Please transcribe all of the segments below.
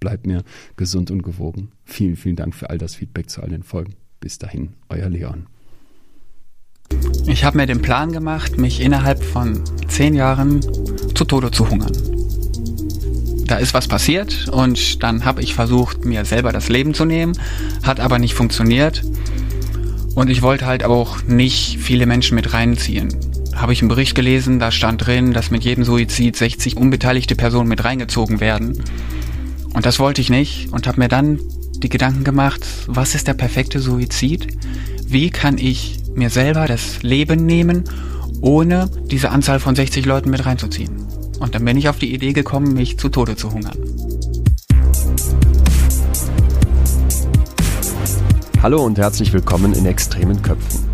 bleibt mir gesund und gewogen. Vielen, vielen Dank für all das Feedback zu all den Folgen. Bis dahin, euer Leon. Ich habe mir den Plan gemacht, mich innerhalb von zehn Jahren zu Tode zu hungern. Da ist was passiert und dann habe ich versucht, mir selber das Leben zu nehmen, hat aber nicht funktioniert. Und ich wollte halt auch nicht viele Menschen mit reinziehen. Habe ich einen Bericht gelesen, da stand drin, dass mit jedem Suizid 60 unbeteiligte Personen mit reingezogen werden. Und das wollte ich nicht und habe mir dann die Gedanken gemacht, was ist der perfekte Suizid? Wie kann ich mir selber das Leben nehmen, ohne diese Anzahl von 60 Leuten mit reinzuziehen? Und dann bin ich auf die Idee gekommen, mich zu Tode zu hungern. Hallo und herzlich willkommen in Extremen Köpfen.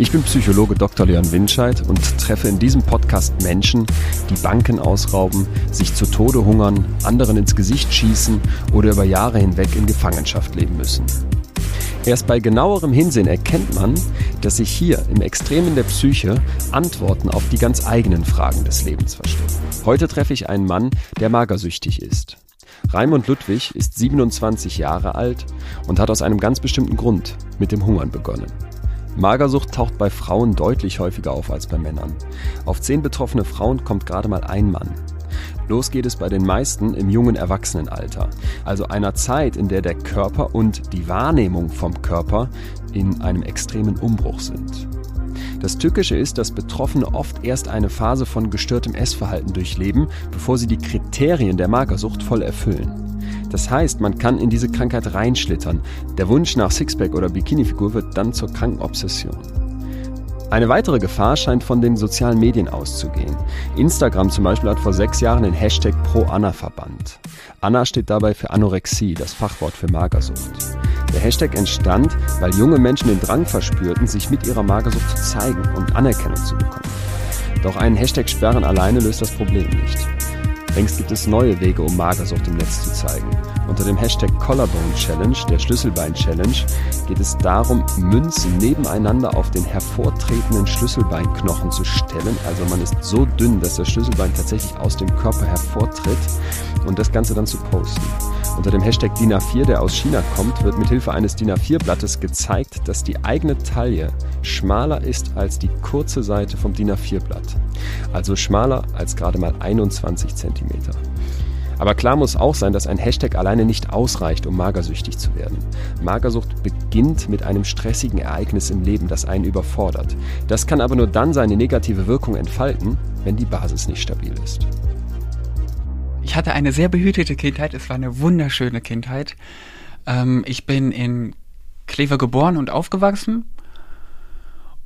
Ich bin Psychologe Dr. Leon Winscheid und treffe in diesem Podcast Menschen, die Banken ausrauben, sich zu Tode hungern, anderen ins Gesicht schießen oder über Jahre hinweg in Gefangenschaft leben müssen. Erst bei genauerem Hinsehen erkennt man, dass sich hier im Extremen der Psyche Antworten auf die ganz eigenen Fragen des Lebens verstecken. Heute treffe ich einen Mann, der magersüchtig ist. Raimund Ludwig ist 27 Jahre alt und hat aus einem ganz bestimmten Grund mit dem Hungern begonnen. Magersucht taucht bei Frauen deutlich häufiger auf als bei Männern. Auf zehn betroffene Frauen kommt gerade mal ein Mann. Los geht es bei den meisten im jungen Erwachsenenalter, also einer Zeit, in der der Körper und die Wahrnehmung vom Körper in einem extremen Umbruch sind. Das Tückische ist, dass Betroffene oft erst eine Phase von gestörtem Essverhalten durchleben, bevor sie die Kriterien der Magersucht voll erfüllen. Das heißt, man kann in diese Krankheit reinschlittern. Der Wunsch nach Sixpack oder Bikinifigur wird dann zur kranken Obsession. Eine weitere Gefahr scheint von den sozialen Medien auszugehen. Instagram zum Beispiel hat vor sechs Jahren den Hashtag ProAnna verbannt. Anna steht dabei für Anorexie, das Fachwort für Magersucht. Der Hashtag entstand, weil junge Menschen den Drang verspürten, sich mit ihrer Magersucht zu zeigen und Anerkennung zu bekommen. Doch einen Hashtag sperren alleine löst das Problem nicht. Längst gibt es neue Wege, um Magersucht im Netz zu zeigen. Unter dem Hashtag Collarbone Challenge, der Schlüsselbein Challenge, geht es darum, Münzen nebeneinander auf den hervortretenden Schlüsselbeinknochen zu stellen. Also man ist so dünn, dass das Schlüsselbein tatsächlich aus dem Körper hervortritt und das Ganze dann zu posten. Unter dem Hashtag DIN A4, der aus China kommt, wird mit Hilfe eines DIN A4-Blattes gezeigt, dass die eigene Taille schmaler ist als die kurze Seite vom DIN A4-Blatt. Also schmaler als gerade mal 21 cm. Aber klar muss auch sein, dass ein Hashtag alleine nicht ausreicht, um magersüchtig zu werden. Magersucht beginnt mit einem stressigen Ereignis im Leben, das einen überfordert. Das kann aber nur dann seine negative Wirkung entfalten, wenn die Basis nicht stabil ist. Ich hatte eine sehr behütete Kindheit. Es war eine wunderschöne Kindheit. Ähm, ich bin in Kleve geboren und aufgewachsen.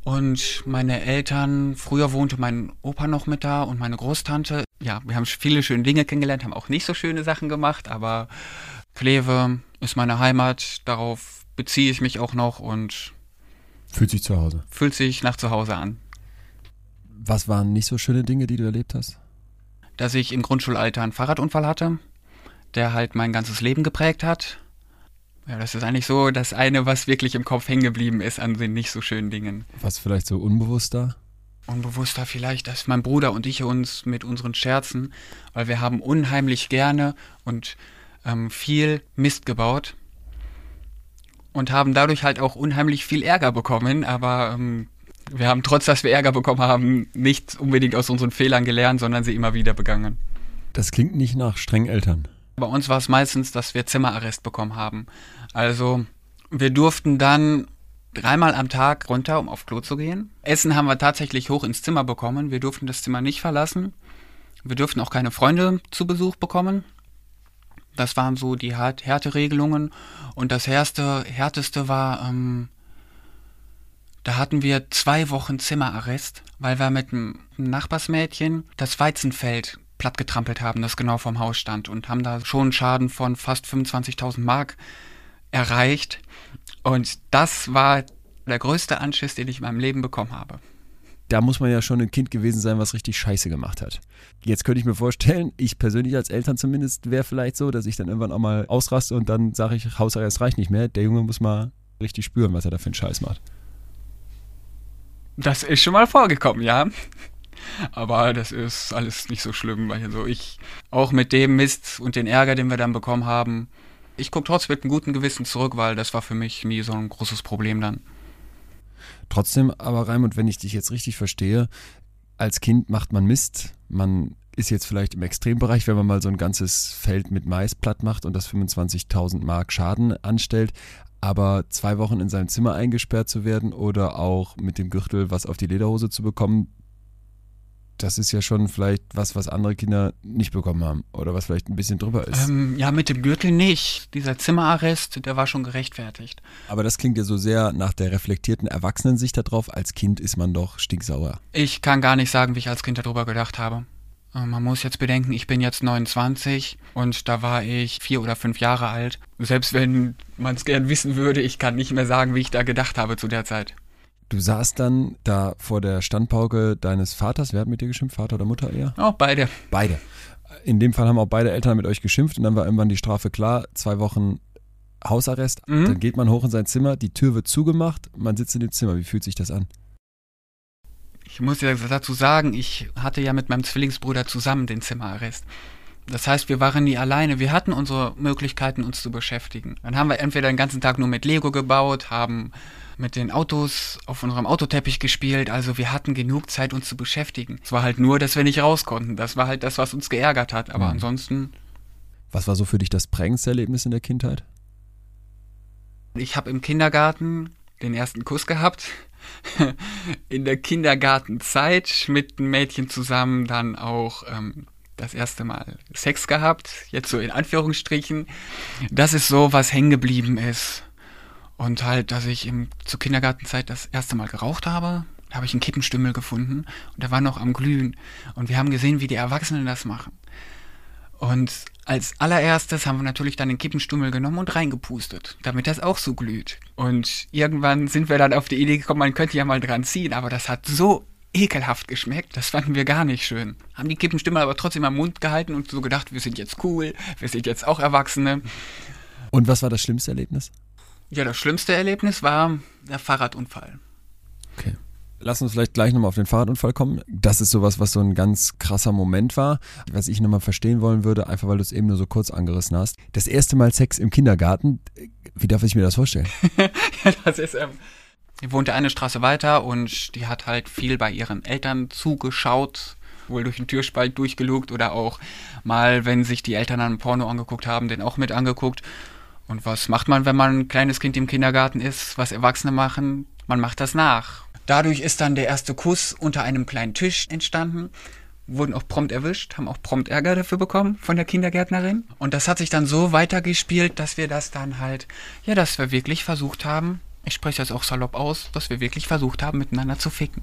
Und meine Eltern, früher wohnte mein Opa noch mit da und meine Großtante. Ja, wir haben viele schöne Dinge kennengelernt, haben auch nicht so schöne Sachen gemacht, aber Kleve ist meine Heimat, darauf beziehe ich mich auch noch und fühlt sich zu Hause. Fühlt sich nach zu Hause an. Was waren nicht so schöne Dinge, die du erlebt hast? Dass ich im Grundschulalter einen Fahrradunfall hatte, der halt mein ganzes Leben geprägt hat. Ja, das ist eigentlich so das eine, was wirklich im Kopf hängen geblieben ist an den nicht so schönen Dingen. Was vielleicht so unbewusster? Unbewusster vielleicht, dass mein Bruder und ich uns mit unseren Scherzen, weil wir haben unheimlich gerne und ähm, viel Mist gebaut und haben dadurch halt auch unheimlich viel Ärger bekommen, aber ähm, wir haben trotz, dass wir Ärger bekommen haben, nicht unbedingt aus unseren Fehlern gelernt, sondern sie immer wieder begangen. Das klingt nicht nach strengen Eltern. Bei uns war es meistens, dass wir Zimmerarrest bekommen haben. Also wir durften dann dreimal am Tag runter, um auf Klo zu gehen. Essen haben wir tatsächlich hoch ins Zimmer bekommen. Wir durften das Zimmer nicht verlassen. Wir durften auch keine Freunde zu Besuch bekommen. Das waren so die Härteregelungen. Und das härteste, härteste war, ähm, da hatten wir zwei Wochen Zimmerarrest, weil wir mit einem Nachbarsmädchen das Weizenfeld plattgetrampelt haben, das genau vorm Haus stand und haben da schon einen Schaden von fast 25.000 Mark erreicht. Und das war der größte Anschiss, den ich in meinem Leben bekommen habe. Da muss man ja schon ein Kind gewesen sein, was richtig Scheiße gemacht hat. Jetzt könnte ich mir vorstellen, ich persönlich als Eltern zumindest wäre vielleicht so, dass ich dann irgendwann auch mal ausraste und dann sage ich, Hausarrest reicht nicht mehr. Der Junge muss mal richtig spüren, was er da für einen Scheiß macht. Das ist schon mal vorgekommen, ja. Aber das ist alles nicht so schlimm, weil also ich auch mit dem Mist und den Ärger, den wir dann bekommen haben, ich gucke trotzdem mit einem guten Gewissen zurück, weil das war für mich nie so ein großes Problem dann. Trotzdem, aber Raimund, wenn ich dich jetzt richtig verstehe, als Kind macht man Mist, man ist jetzt vielleicht im Extrembereich, wenn man mal so ein ganzes Feld mit Mais platt macht und das 25.000 Mark Schaden anstellt, aber zwei Wochen in seinem Zimmer eingesperrt zu werden oder auch mit dem Gürtel was auf die Lederhose zu bekommen, das ist ja schon vielleicht was, was andere Kinder nicht bekommen haben oder was vielleicht ein bisschen drüber ist. Ähm, ja, mit dem Gürtel nicht. Dieser Zimmerarrest, der war schon gerechtfertigt. Aber das klingt ja so sehr nach der reflektierten Erwachsenensicht darauf. Als Kind ist man doch stinksauer. Ich kann gar nicht sagen, wie ich als Kind darüber gedacht habe. Äh, man muss jetzt bedenken, ich bin jetzt 29 und da war ich vier oder fünf Jahre alt. Selbst wenn man es gern wissen würde, ich kann nicht mehr sagen, wie ich da gedacht habe zu der Zeit. Du saßt dann da vor der Standpauke deines Vaters. Wer hat mit dir geschimpft? Vater oder Mutter eher? Auch beide. Beide. In dem Fall haben auch beide Eltern mit euch geschimpft und dann war irgendwann die Strafe klar. Zwei Wochen Hausarrest. Mhm. Dann geht man hoch in sein Zimmer, die Tür wird zugemacht, man sitzt in dem Zimmer. Wie fühlt sich das an? Ich muss ja dazu sagen, ich hatte ja mit meinem Zwillingsbruder zusammen den Zimmerarrest. Das heißt, wir waren nie alleine. Wir hatten unsere Möglichkeiten, uns zu beschäftigen. Dann haben wir entweder den ganzen Tag nur mit Lego gebaut, haben mit den Autos auf unserem Autoteppich gespielt. Also wir hatten genug Zeit, uns zu beschäftigen. Es war halt nur, dass wir nicht raus konnten. Das war halt das, was uns geärgert hat. Aber mhm. ansonsten. Was war so für dich das prägendste Erlebnis in der Kindheit? Ich habe im Kindergarten den ersten Kuss gehabt. in der Kindergartenzeit mit einem Mädchen zusammen dann auch ähm, das erste Mal Sex gehabt, jetzt so in Anführungsstrichen. Das ist so, was hängen geblieben ist. Und halt, dass ich im, zur Kindergartenzeit das erste Mal geraucht habe, da habe ich einen Kippenstümmel gefunden und der war noch am Glühen. Und wir haben gesehen, wie die Erwachsenen das machen. Und als allererstes haben wir natürlich dann den Kippenstummel genommen und reingepustet, damit das auch so glüht. Und irgendwann sind wir dann auf die Idee gekommen, man könnte ja mal dran ziehen, aber das hat so ekelhaft geschmeckt, das fanden wir gar nicht schön. Haben die Kippenstummel aber trotzdem am Mund gehalten und so gedacht, wir sind jetzt cool, wir sind jetzt auch Erwachsene. Und was war das schlimmste Erlebnis? Ja, das schlimmste Erlebnis war der Fahrradunfall. Okay. Lass uns vielleicht gleich nochmal auf den Fahrradunfall kommen. Das ist sowas, was so ein ganz krasser Moment war. Was ich nochmal verstehen wollen würde, einfach weil du es eben nur so kurz angerissen hast. Das erste Mal Sex im Kindergarten, wie darf ich mir das vorstellen? ja, das ist, ähm, die wohnte eine Straße weiter und die hat halt viel bei ihren Eltern zugeschaut, wohl durch den Türspalt durchgelugt oder auch mal, wenn sich die Eltern an Porno angeguckt haben, den auch mit angeguckt. Und was macht man, wenn man ein kleines Kind im Kindergarten ist, was Erwachsene machen? Man macht das nach. Dadurch ist dann der erste Kuss unter einem kleinen Tisch entstanden. Wurden auch prompt erwischt, haben auch prompt Ärger dafür bekommen von der Kindergärtnerin. Und das hat sich dann so weitergespielt, dass wir das dann halt, ja, dass wir wirklich versucht haben, ich spreche das auch salopp aus, dass wir wirklich versucht haben, miteinander zu ficken.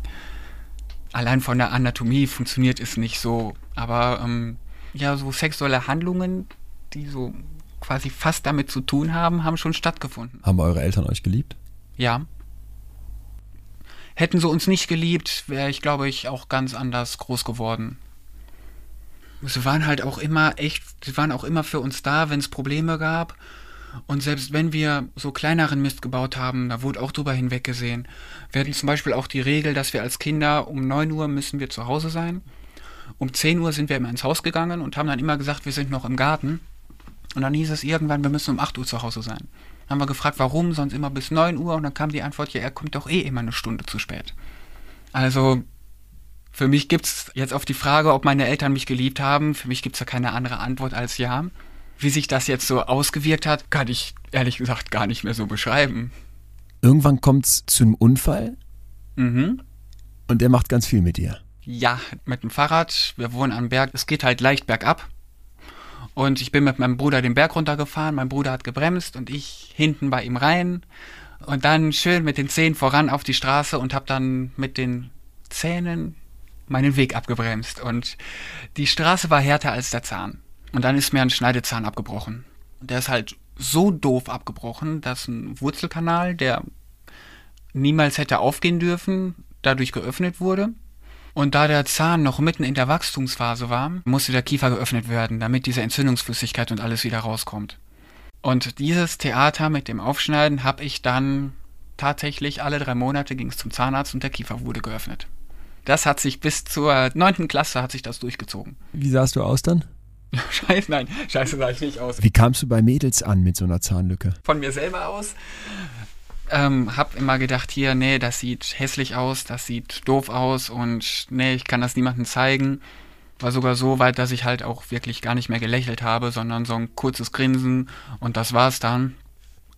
Allein von der Anatomie funktioniert es nicht so, aber ähm, ja, so sexuelle Handlungen, die so quasi fast damit zu tun haben, haben schon stattgefunden. Haben eure Eltern euch geliebt? Ja. Hätten sie uns nicht geliebt, wäre ich, glaube ich, auch ganz anders groß geworden. Sie waren halt auch immer echt, sie waren auch immer für uns da, wenn es Probleme gab. Und selbst wenn wir so kleineren Mist gebaut haben, da wurde auch drüber hinweggesehen. Wir hatten zum Beispiel auch die Regel, dass wir als Kinder um 9 Uhr müssen wir zu Hause sein. Um 10 Uhr sind wir immer ins Haus gegangen und haben dann immer gesagt, wir sind noch im Garten. Und dann hieß es irgendwann, wir müssen um 8 Uhr zu Hause sein. Dann haben wir gefragt, warum, sonst immer bis 9 Uhr. Und dann kam die Antwort, ja, er kommt doch eh immer eine Stunde zu spät. Also, für mich gibt es jetzt auf die Frage, ob meine Eltern mich geliebt haben, für mich gibt es da keine andere Antwort als ja. Wie sich das jetzt so ausgewirkt hat, kann ich ehrlich gesagt gar nicht mehr so beschreiben. Irgendwann kommt es zu einem Unfall Mhm. und der macht ganz viel mit dir. Ja, mit dem Fahrrad. Wir wohnen am Berg. Es geht halt leicht bergab. Und ich bin mit meinem Bruder den Berg runtergefahren. Mein Bruder hat gebremst und ich hinten bei ihm rein. Und dann schön mit den Zehen voran auf die Straße und habe dann mit den Zähnen meinen Weg abgebremst. Und die Straße war härter als der Zahn. Und dann ist mir ein Schneidezahn abgebrochen. Und der ist halt so doof abgebrochen, dass ein Wurzelkanal, der niemals hätte aufgehen dürfen, dadurch geöffnet wurde. Und da der Zahn noch mitten in der Wachstumsphase war, musste der Kiefer geöffnet werden, damit diese Entzündungsflüssigkeit und alles wieder rauskommt. Und dieses Theater mit dem Aufschneiden habe ich dann tatsächlich alle drei Monate ging es zum Zahnarzt und der Kiefer wurde geöffnet. Das hat sich bis zur neunten Klasse hat sich das durchgezogen. Wie sahst du aus dann? Scheiße, nein, scheiße sah ich nicht aus. Wie kamst du bei Mädels an mit so einer Zahnlücke? Von mir selber aus. Ähm, hab immer gedacht, hier, nee, das sieht hässlich aus, das sieht doof aus und nee, ich kann das niemandem zeigen. War sogar so weit, dass ich halt auch wirklich gar nicht mehr gelächelt habe, sondern so ein kurzes Grinsen und das war's dann.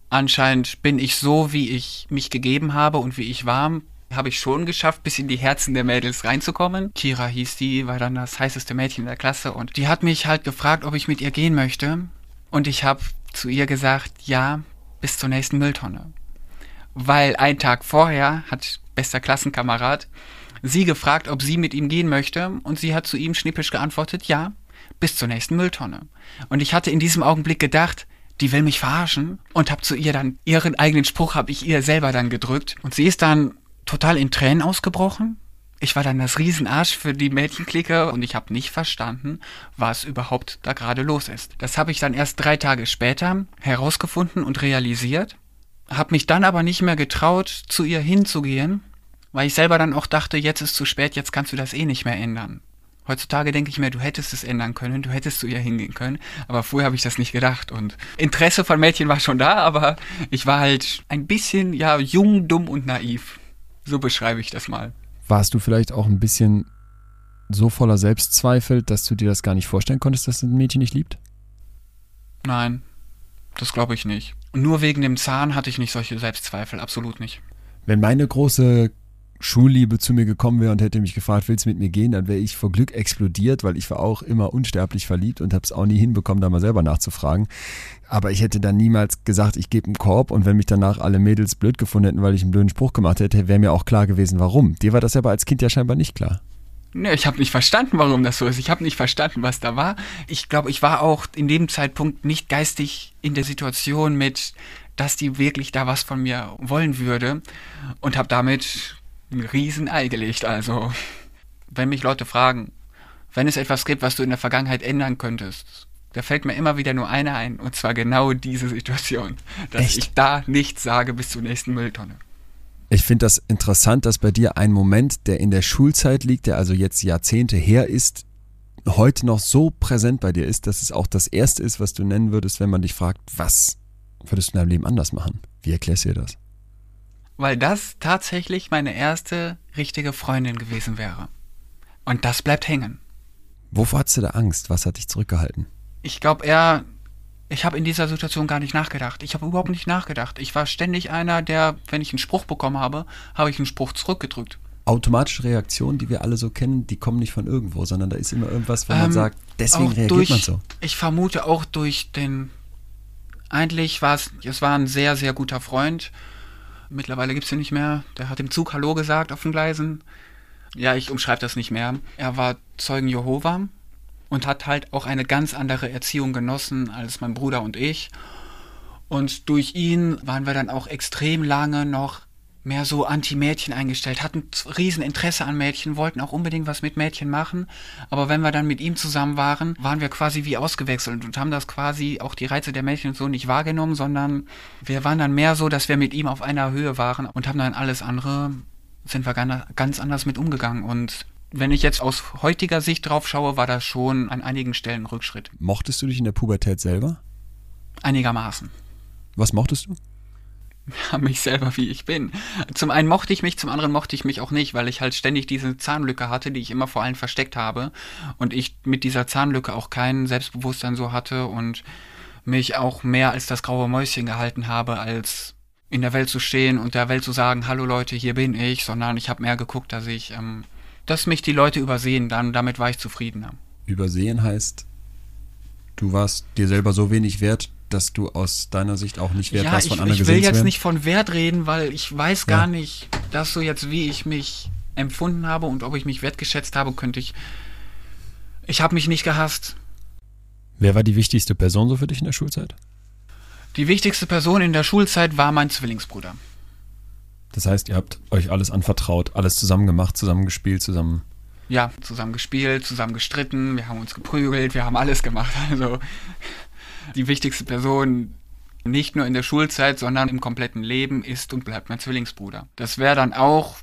Anscheinend bin ich so, wie ich mich gegeben habe und wie ich war, habe ich schon geschafft, bis in die Herzen der Mädels reinzukommen. Kira hieß die, war dann das heißeste Mädchen der Klasse und die hat mich halt gefragt, ob ich mit ihr gehen möchte. Und ich habe zu ihr gesagt, ja, bis zur nächsten Mülltonne. Weil ein Tag vorher hat bester Klassenkamerad sie gefragt, ob sie mit ihm gehen möchte und sie hat zu ihm schnippisch geantwortet, ja, bis zur nächsten Mülltonne. Und ich hatte in diesem Augenblick gedacht, die will mich verarschen und habe zu ihr dann ihren eigenen Spruch habe ich ihr selber dann gedrückt und sie ist dann total in Tränen ausgebrochen. Ich war dann das Riesenarsch für die Mädchenklicke und ich habe nicht verstanden, was überhaupt da gerade los ist. Das habe ich dann erst drei Tage später herausgefunden und realisiert, habe mich dann aber nicht mehr getraut, zu ihr hinzugehen, weil ich selber dann auch dachte, jetzt ist zu spät, jetzt kannst du das eh nicht mehr ändern. Heutzutage denke ich mir, du hättest es ändern können, du hättest zu ihr hingehen können, aber vorher habe ich das nicht gedacht und Interesse von Mädchen war schon da, aber ich war halt ein bisschen, ja, jung, dumm und naiv. So beschreibe ich das mal. Warst du vielleicht auch ein bisschen so voller Selbstzweifel, dass du dir das gar nicht vorstellen konntest, dass ein Mädchen dich liebt? Nein, das glaube ich nicht. Nur wegen dem Zahn hatte ich nicht solche Selbstzweifel, absolut nicht. Wenn meine große Schulliebe zu mir gekommen wäre und hätte mich gefragt, willst du mit mir gehen, dann wäre ich vor Glück explodiert, weil ich war auch immer unsterblich verliebt und habe es auch nie hinbekommen, da mal selber nachzufragen. Aber ich hätte dann niemals gesagt, ich gebe einen Korb und wenn mich danach alle Mädels blöd gefunden hätten, weil ich einen blöden Spruch gemacht hätte, wäre mir auch klar gewesen, warum. Dir war das aber als Kind ja scheinbar nicht klar. Nee, ich habe nicht verstanden, warum das so ist. Ich habe nicht verstanden, was da war. Ich glaube, ich war auch in dem Zeitpunkt nicht geistig in der Situation mit, dass die wirklich da was von mir wollen würde und habe damit ein riesen Ei gelegt. Also, wenn mich Leute fragen, wenn es etwas gibt, was du in der Vergangenheit ändern könntest, da fällt mir immer wieder nur einer ein, und zwar genau diese Situation, dass Echt? ich da nichts sage bis zur nächsten Mülltonne. Ich finde das interessant, dass bei dir ein Moment, der in der Schulzeit liegt, der also jetzt Jahrzehnte her ist, heute noch so präsent bei dir ist, dass es auch das Erste ist, was du nennen würdest, wenn man dich fragt, was würdest du in deinem Leben anders machen? Wie erklärst du dir das? Weil das tatsächlich meine erste richtige Freundin gewesen wäre. Und das bleibt hängen. Wovor hattest du da Angst? Was hat dich zurückgehalten? Ich glaube eher, ich habe in dieser Situation gar nicht nachgedacht. Ich habe überhaupt nicht nachgedacht. Ich war ständig einer, der, wenn ich einen Spruch bekommen habe, habe ich einen Spruch zurückgedrückt. Automatische Reaktionen, die wir alle so kennen, die kommen nicht von irgendwo, sondern da ist immer irgendwas, wo man Ähm, sagt, deswegen auch reagiert durch, man so. Ich vermute auch durch den. Eigentlich war es, es war ein sehr, sehr guter Freund. Mittlerweile gibt es ihn nicht mehr. Der hat im Zug Hallo gesagt auf den Gleisen. Ja, ich umschreibe das nicht mehr. Er war Zeugen Jehova und hat halt auch eine ganz andere Erziehung genossen als mein Bruder und ich. Und durch ihn waren wir dann auch extrem lange noch mehr so anti-Mädchen eingestellt, hatten riesen Interesse an Mädchen, wollten auch unbedingt was mit Mädchen machen, aber wenn wir dann mit ihm zusammen waren, waren wir quasi wie ausgewechselt und haben das quasi auch die Reize der Mädchen und so nicht wahrgenommen, sondern wir waren dann mehr so, dass wir mit ihm auf einer Höhe waren und haben dann alles andere, sind wir gan- ganz anders mit umgegangen und wenn ich jetzt aus heutiger Sicht drauf schaue, war das schon an einigen Stellen ein Rückschritt. Mochtest du dich in der Pubertät selber? Einigermaßen. Was mochtest du? Ja, mich selber, wie ich bin. Zum einen mochte ich mich, zum anderen mochte ich mich auch nicht, weil ich halt ständig diese Zahnlücke hatte, die ich immer vor allen versteckt habe. Und ich mit dieser Zahnlücke auch kein Selbstbewusstsein so hatte und mich auch mehr als das graue Mäuschen gehalten habe, als in der Welt zu stehen und der Welt zu sagen, hallo Leute, hier bin ich, sondern ich habe mehr geguckt, dass ich, ähm, dass mich die Leute übersehen, dann damit war ich zufriedener. Übersehen heißt, du warst dir selber so wenig wert, dass du aus deiner Sicht auch nicht wert ja, warst, von ich, anderen ich will gesehen jetzt werden? nicht von Wert reden, weil ich weiß Ja. gar nicht, dass so jetzt, wie ich mich empfunden habe und ob ich mich wertgeschätzt habe, könnte ich. Ich habe mich nicht gehasst. Wer war die wichtigste Person so für dich in der Schulzeit? Die wichtigste Person in der Schulzeit war mein Zwillingsbruder. Das heißt, ihr habt euch alles anvertraut, alles zusammen gemacht, zusammen gespielt, zusammen. Ja, zusammen gespielt, zusammen gestritten, wir haben uns geprügelt, wir haben alles gemacht. Also die wichtigste Person nicht nur in der Schulzeit, sondern im kompletten Leben ist und bleibt mein Zwillingsbruder. Das wäre dann auch,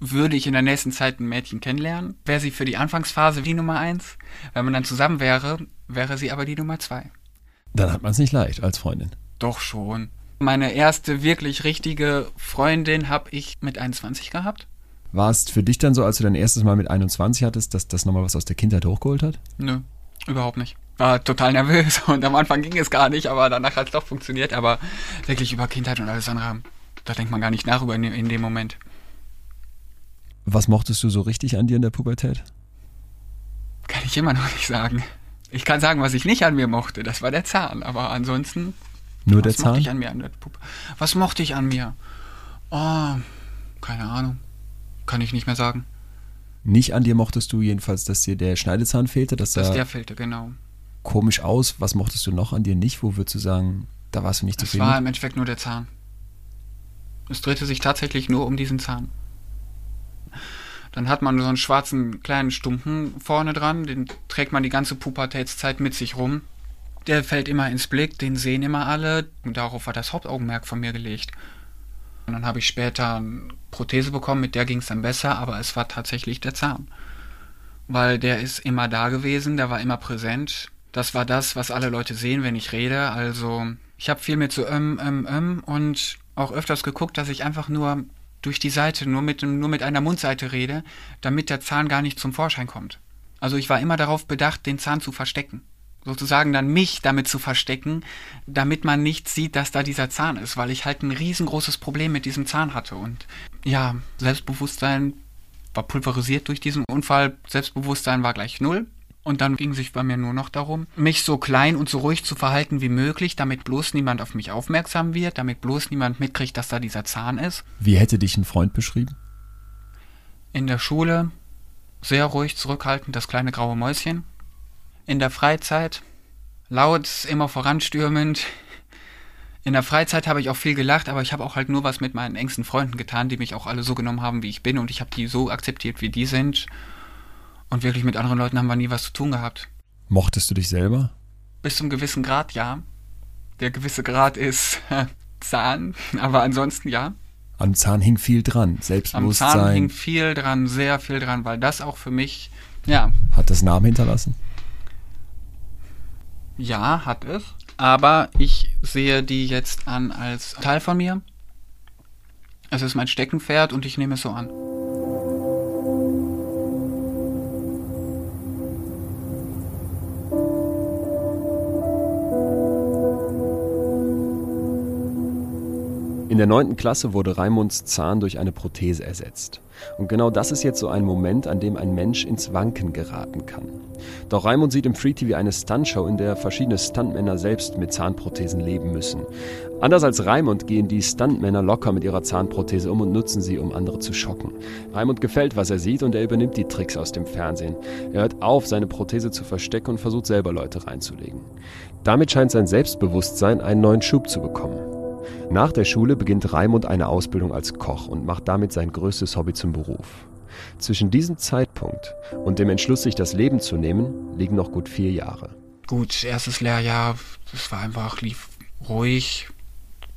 würde ich in der nächsten Zeit ein Mädchen kennenlernen, wäre sie für die Anfangsphase die Nummer eins. Wenn man dann zusammen wäre, wäre sie aber die Nummer zwei. Dann hat man es nicht leicht als Freundin. Doch schon. Meine erste wirklich richtige Freundin habe ich mit 21 gehabt. War es für dich dann so, als du dein erstes Mal mit 21 hattest, dass das nochmal was aus der Kindheit hochgeholt hat? Nö, überhaupt nicht. War total nervös und am Anfang ging es gar nicht, aber danach hat es doch funktioniert. Aber wirklich über Kindheit und alles andere, da denkt man gar nicht nach über in, in dem Moment. Was mochtest du so richtig an dir in der Pubertät? Kann ich immer noch nicht sagen. Ich kann sagen, was ich nicht an mir mochte. Das war der Zahn. Aber ansonsten, Nur der was mochte Zahn? ich an mir? An der Puppe? Was mochte ich an mir? Oh, keine Ahnung. Kann ich nicht mehr sagen. Nicht an dir mochtest du jedenfalls, dass dir der Schneidezahn fehlte, dass Dass der fehlte, genau. komisch aus. Was mochtest du noch an dir nicht? Wo würdest du sagen, da warst du nicht Es zufrieden? war mit? im Endeffekt nur der Zahn. Es drehte sich tatsächlich nur um diesen Zahn. Dann hat man so einen schwarzen kleinen Stumpen vorne dran, den trägt man die ganze Pubertätszeit mit sich rum. Der fällt immer ins Blick, den sehen immer alle. Und darauf war das Hauptaugenmerk von mir gelegt. Und dann habe ich später eine Prothese bekommen, mit der ging es dann besser, aber es war tatsächlich der Zahn. Weil der ist immer da gewesen, der war immer präsent. Das war das, was alle Leute sehen, wenn ich rede. Also ich habe viel mit so ähm, ähm, ähm und auch öfters geguckt, dass ich einfach nur durch die Seite, nur mit, nur mit einer Mundseite rede, damit der Zahn gar nicht zum Vorschein kommt. Also ich war immer darauf bedacht, den Zahn zu verstecken. Sozusagen dann mich damit zu verstecken, damit man nicht sieht, dass da dieser Zahn ist, weil ich halt ein riesengroßes Problem mit diesem Zahn hatte. Und ja, Selbstbewusstsein war pulverisiert durch diesen Unfall. Selbstbewusstsein war gleich null. Und dann ging sich bei mir nur noch darum, mich so klein und so ruhig zu verhalten wie möglich, damit bloß niemand auf mich aufmerksam wird, damit bloß niemand mitkriegt, dass da dieser Zahn ist. Wie hätte dich ein Freund beschrieben? In der Schule sehr ruhig, zurückhaltend, das kleine graue Mäuschen. In der Freizeit laut, immer voranstürmend. In der Freizeit habe ich auch viel gelacht, aber ich habe auch halt nur was mit meinen engsten Freunden getan, die mich auch alle so genommen haben, wie ich bin und ich habe die so akzeptiert, wie die sind. Und wirklich mit anderen Leuten haben wir nie was zu tun gehabt. Mochtest du dich selber? Bis zum gewissen Grad, ja. Der gewisse Grad ist Zahn, aber ansonsten ja. Am Zahn hing viel dran. Am Zahn Selbstbewusstsein hing viel dran, sehr viel dran, weil das auch für mich, ja, hat das Namen hinterlassen. Ja, hat es. Aber ich sehe die jetzt an als Teil von mir. Es ist mein Steckenpferd und ich nehme es so an. In der neunten Klasse wurde Raimunds Zahn durch eine Prothese ersetzt. Und genau das ist jetzt so ein Moment, an dem ein Mensch ins Wanken geraten kann. Doch Raimund sieht im Free TV eine Stuntshow, in der verschiedene Stuntmänner selbst mit Zahnprothesen leben müssen. Anders als Raimund gehen die Stuntmänner locker mit ihrer Zahnprothese um und nutzen sie, um andere zu schocken. Raimund gefällt, was er sieht und er übernimmt die Tricks aus dem Fernsehen. Er hört auf, seine Prothese zu verstecken und versucht selber Leute reinzulegen. Damit scheint sein Selbstbewusstsein einen neuen Schub zu bekommen. Nach der Schule beginnt Raimund eine Ausbildung als Koch und macht damit sein größtes Hobby zum Beruf. Zwischen diesem Zeitpunkt und dem Entschluss, sich das Leben zu nehmen, liegen noch gut vier Jahre. Gut, erstes Lehrjahr, das war einfach, lief ruhig.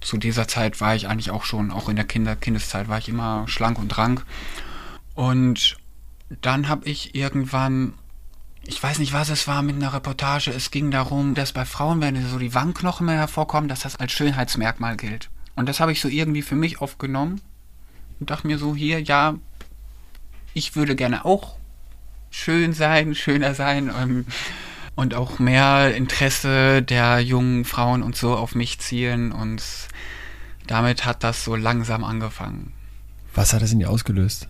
Zu dieser Zeit war ich eigentlich auch schon, auch in der Kinder Kindeszeit war ich immer schlank und rank. Und dann habe ich irgendwann, ich weiß nicht, was es war mit einer Reportage, es ging darum, dass bei Frauen, wenn so die Wangenknochen mehr hervorkommen, dass das als Schönheitsmerkmal gilt. Und das habe ich so irgendwie für mich aufgenommen und dachte mir so, hier, ja, ich würde gerne auch schön sein, schöner sein ähm, und auch mehr Interesse der jungen Frauen und so auf mich zielen und damit hat das so langsam angefangen. Was hat das in dir ausgelöst?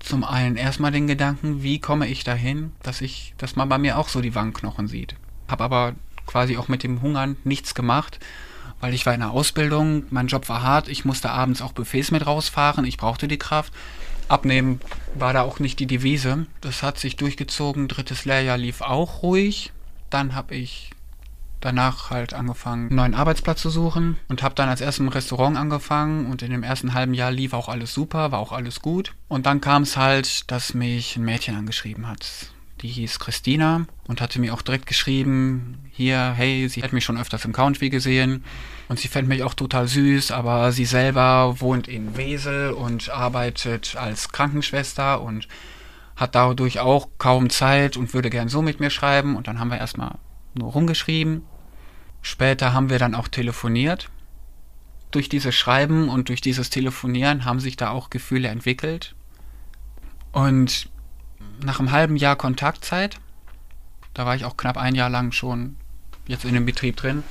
Zum einen erstmal den Gedanken, wie komme ich dahin, dass ich, dass man bei mir auch so die Wangenknochen sieht. Hab aber quasi auch mit dem Hungern nichts gemacht, weil ich war in der Ausbildung, mein Job war hart, ich musste abends auch Buffets mit rausfahren, ich brauchte die Kraft. Abnehmen war da auch nicht die Devise. Das hat sich durchgezogen. Drittes Lehrjahr lief auch ruhig. Dann habe ich danach halt angefangen, einen neuen Arbeitsplatz zu suchen und habe dann als erstes im Restaurant angefangen und in dem ersten halben Jahr lief auch alles super, war auch alles gut. Und dann kam es halt, dass mich ein Mädchen angeschrieben hat. Die hieß Christina und hatte mir auch direkt geschrieben, hier, hey, sie hat mich schon öfters im Country gesehen und sie fände mich auch total süß, aber sie selber wohnt in Wesel und arbeitet als Krankenschwester und hat dadurch auch kaum Zeit und würde gern so mit mir schreiben. Und dann haben wir erstmal nur rumgeschrieben. Später haben wir dann auch telefoniert. Durch dieses Schreiben und durch dieses Telefonieren haben sich da auch Gefühle entwickelt. Und nach einem halben Jahr Kontaktzeit, da war ich auch knapp ein Jahr lang schon jetzt in dem Betrieb drin,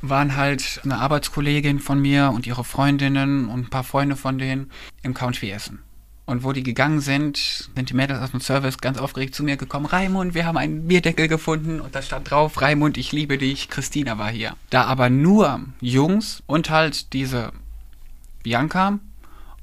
waren halt eine Arbeitskollegin von mir und ihre Freundinnen und ein paar Freunde von denen im Country essen. Und wo die gegangen sind, sind die Mädels aus dem Service ganz aufgeregt zu mir gekommen. Raimund, wir haben einen Bierdeckel gefunden. Und da stand drauf, Raimund, ich liebe dich, Christina war hier. Da aber nur Jungs und halt diese Bianca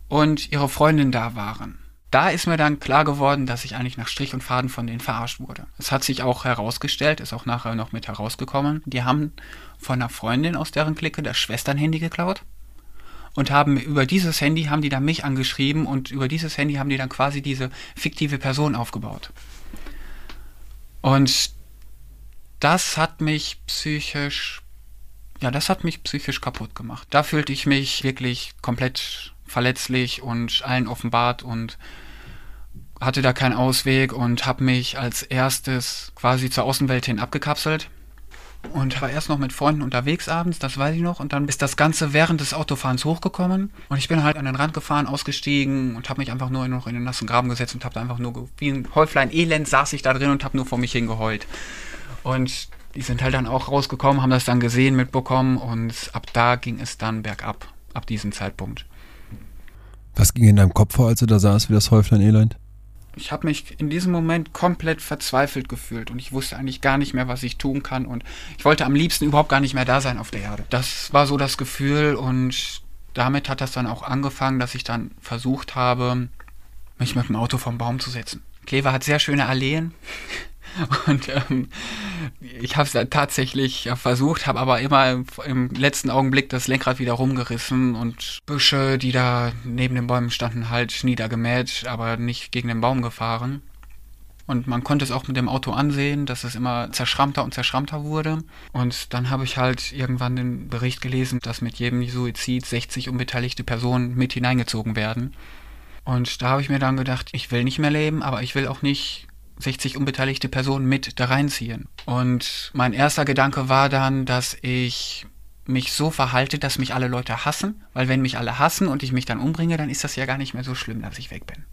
und ihre Freundin da waren. Da ist mir dann klar geworden, dass ich eigentlich nach Strich und Faden von denen verarscht wurde. Es hat sich auch herausgestellt, ist auch nachher noch mit herausgekommen. Die haben von einer Freundin aus deren Clique das Schwesternhandy geklaut und haben über dieses Handy haben die dann mich angeschrieben und über dieses Handy haben die dann quasi diese fiktive Person aufgebaut. Und das hat mich psychisch, ja, das hat mich psychisch kaputt gemacht. Da fühlte ich mich wirklich komplett verletzlich und allen offenbart und hatte da keinen Ausweg und habe mich als erstes quasi zur Außenwelt hin abgekapselt und war erst noch mit Freunden unterwegs abends, das weiß ich noch. Und dann ist das Ganze während des Autofahrens hochgekommen. Und ich bin halt an den Rand gefahren, ausgestiegen und habe mich einfach nur noch in den nassen Graben gesetzt und habe da einfach nur, wie ein Häuflein Elend saß ich da drin und habe nur vor mich hingeheult. Und die sind halt dann auch rausgekommen, haben das dann gesehen, mitbekommen und ab da ging es dann bergab, ab diesem Zeitpunkt. Was ging in deinem Kopf vor, als du da saßt wie das Häuflein Elend? Ich habe mich in diesem Moment komplett verzweifelt gefühlt und ich wusste eigentlich gar nicht mehr, was ich tun kann und ich wollte am liebsten überhaupt gar nicht mehr da sein auf der Erde. Das war so das Gefühl und damit hat das dann auch angefangen, dass ich dann versucht habe, mich mit dem Auto vom Baum zu setzen. Klever hat sehr schöne Alleen. Und ähm, ich habe es tatsächlich versucht, habe aber immer im, letzten Augenblick das Lenkrad wieder rumgerissen und Büsche, die da neben den Bäumen standen, halt niedergemäht, aber nicht gegen den Baum gefahren. Und man konnte es auch mit dem Auto ansehen, dass es immer zerschrammter und zerschrammter wurde. Und dann habe ich halt irgendwann den Bericht gelesen, dass mit jedem Suizid 60 unbeteiligte Personen mit hineingezogen werden. Und da habe ich mir dann gedacht, ich will nicht mehr leben, aber ich will auch nicht 60 unbeteiligte Personen mit da reinziehen. Und mein erster Gedanke war dann, dass ich mich so verhalte, dass mich alle Leute hassen, weil wenn mich alle hassen und ich mich dann umbringe, dann ist das ja gar nicht mehr so schlimm, dass ich weg bin.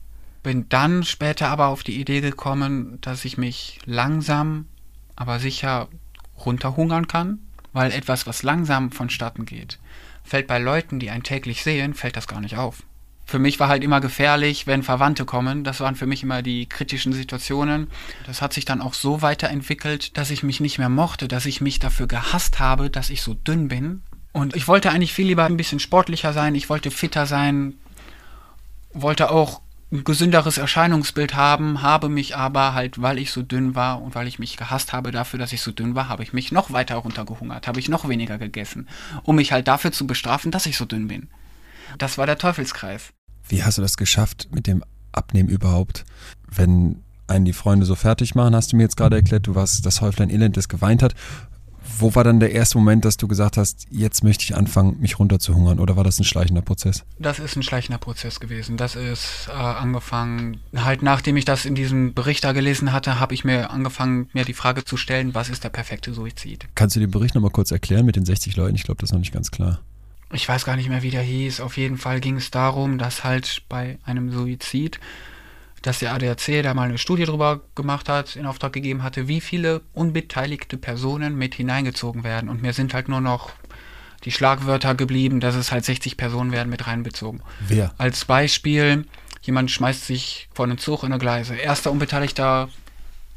Bin dann später aber auf die Idee gekommen, dass ich mich langsam, aber sicher runterhungern kann, weil etwas, was langsam vonstatten geht, fällt bei Leuten, die einen täglich sehen, fällt das gar nicht auf für mich war halt immer gefährlich, wenn Verwandte kommen. Das waren für mich immer die kritischen Situationen. Das hat sich dann auch so weiterentwickelt, dass ich mich nicht mehr mochte, dass ich mich dafür gehasst habe, dass ich so dünn bin. Und ich wollte eigentlich viel lieber ein bisschen sportlicher sein, ich wollte fitter sein, wollte auch ein gesünderes Erscheinungsbild haben, habe mich aber halt, weil ich so dünn war und weil ich mich gehasst habe dafür, dass ich so dünn war, habe ich mich noch weiter runtergehungert, habe ich noch weniger gegessen, um mich halt dafür zu bestrafen, dass ich so dünn bin. Das war der Teufelskreis. Wie hast du das geschafft mit dem Abnehmen überhaupt? Wenn einen die Freunde so fertig machen, hast du mir jetzt gerade erklärt, du warst das Häuflein Elend, das geweint hat. Wo war dann der erste Moment, dass du gesagt hast, jetzt möchte ich anfangen, mich runterzuhungern? Oder war das ein schleichender Prozess? Das ist ein schleichender Prozess gewesen. Das ist äh, angefangen, halt nachdem ich das in diesem Bericht da gelesen hatte, habe ich mir angefangen, mir die Frage zu stellen, was ist der perfekte Suizid? Kannst du den Bericht nochmal kurz erklären mit den 60 Leuten? Ich glaube, das ist noch nicht ganz klar ich weiß gar nicht mehr, wie der hieß. Auf jeden Fall ging es darum, dass halt bei einem Suizid, dass der ADAC da mal eine Studie drüber gemacht hat, in Auftrag gegeben hatte, wie viele unbeteiligte Personen mit hineingezogen werden. Und mir sind halt nur noch die Schlagwörter geblieben, dass es halt 60 Personen werden mit reinbezogen. Wer? Als Beispiel, jemand schmeißt sich vor einen Zug in eine Gleise. Erster Unbeteiligter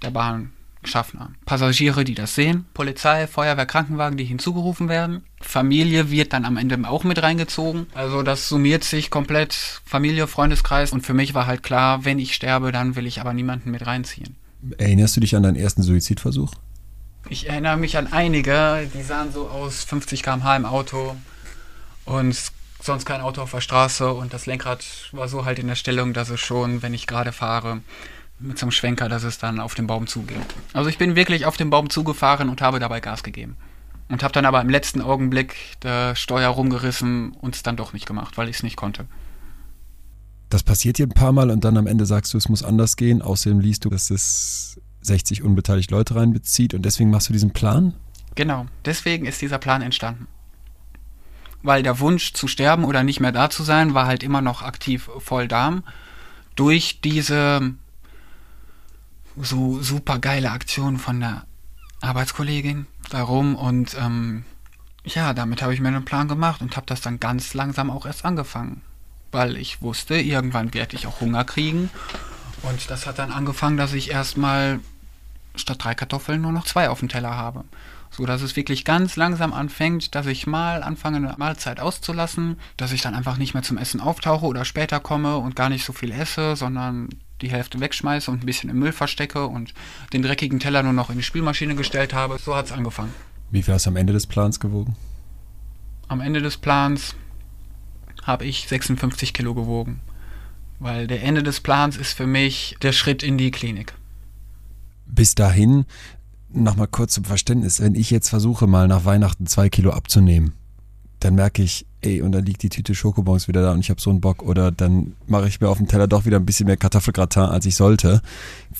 der Bahn. Schaffner. Passagiere, die das sehen, Polizei, Feuerwehr, Krankenwagen, die hinzugerufen werden. Familie wird dann am Ende auch mit reingezogen. Also das summiert sich komplett Familie, Freundeskreis. Und für mich war halt klar, wenn ich sterbe, dann will ich aber niemanden mit reinziehen. Erinnerst du dich an deinen ersten Suizidversuch? Ich erinnere mich an einige, die sahen so aus 50 km/h im Auto und sonst kein Auto auf der Straße und das Lenkrad war so halt in der Stellung, dass es schon, wenn ich gerade fahre, mit so einem Schwenker, dass es dann auf den Baum zuging. Also ich bin wirklich auf den Baum zugefahren und habe dabei Gas gegeben. Und habe dann aber im letzten Augenblick der Steuer rumgerissen und es dann doch nicht gemacht, weil ich es nicht konnte. Das passiert dir ein paar Mal und dann am Ende sagst du, es muss anders gehen. Außerdem liest du, dass es 60 unbeteiligt Leute reinbezieht und deswegen machst du diesen Plan? Genau, deswegen ist dieser Plan entstanden. Weil der Wunsch zu sterben oder nicht mehr da zu sein, war halt immer noch aktiv voll da. Durch diese so super geile Aktion von der Arbeitskollegin darum und ähm, ja, damit habe ich mir einen Plan gemacht und habe das dann ganz langsam auch erst angefangen. Weil ich wusste, irgendwann werde ich auch Hunger kriegen. Und das hat dann angefangen, dass ich erstmal statt drei Kartoffeln nur noch zwei auf dem Teller habe. So dass es wirklich ganz langsam anfängt, dass ich mal anfange, eine Mahlzeit auszulassen, dass ich dann einfach nicht mehr zum Essen auftauche oder später komme und gar nicht so viel esse, sondern die Hälfte wegschmeiße und ein bisschen im Müll verstecke und den dreckigen Teller nur noch in die Spülmaschine gestellt habe. So hat es angefangen. Wie viel hast du am Ende des Plans gewogen? Am Ende des Plans habe ich 56 Kilo gewogen. Weil der Ende des Plans ist für mich der Schritt in die Klinik bis dahin, nochmal kurz zum Verständnis, wenn ich jetzt versuche, mal nach Weihnachten zwei Kilo abzunehmen, dann merke ich, ey, und dann liegt die Tüte Schokobons wieder da und ich habe so einen Bock. Oder dann mache ich mir auf dem Teller doch wieder ein bisschen mehr Kartoffelgratin, als ich sollte.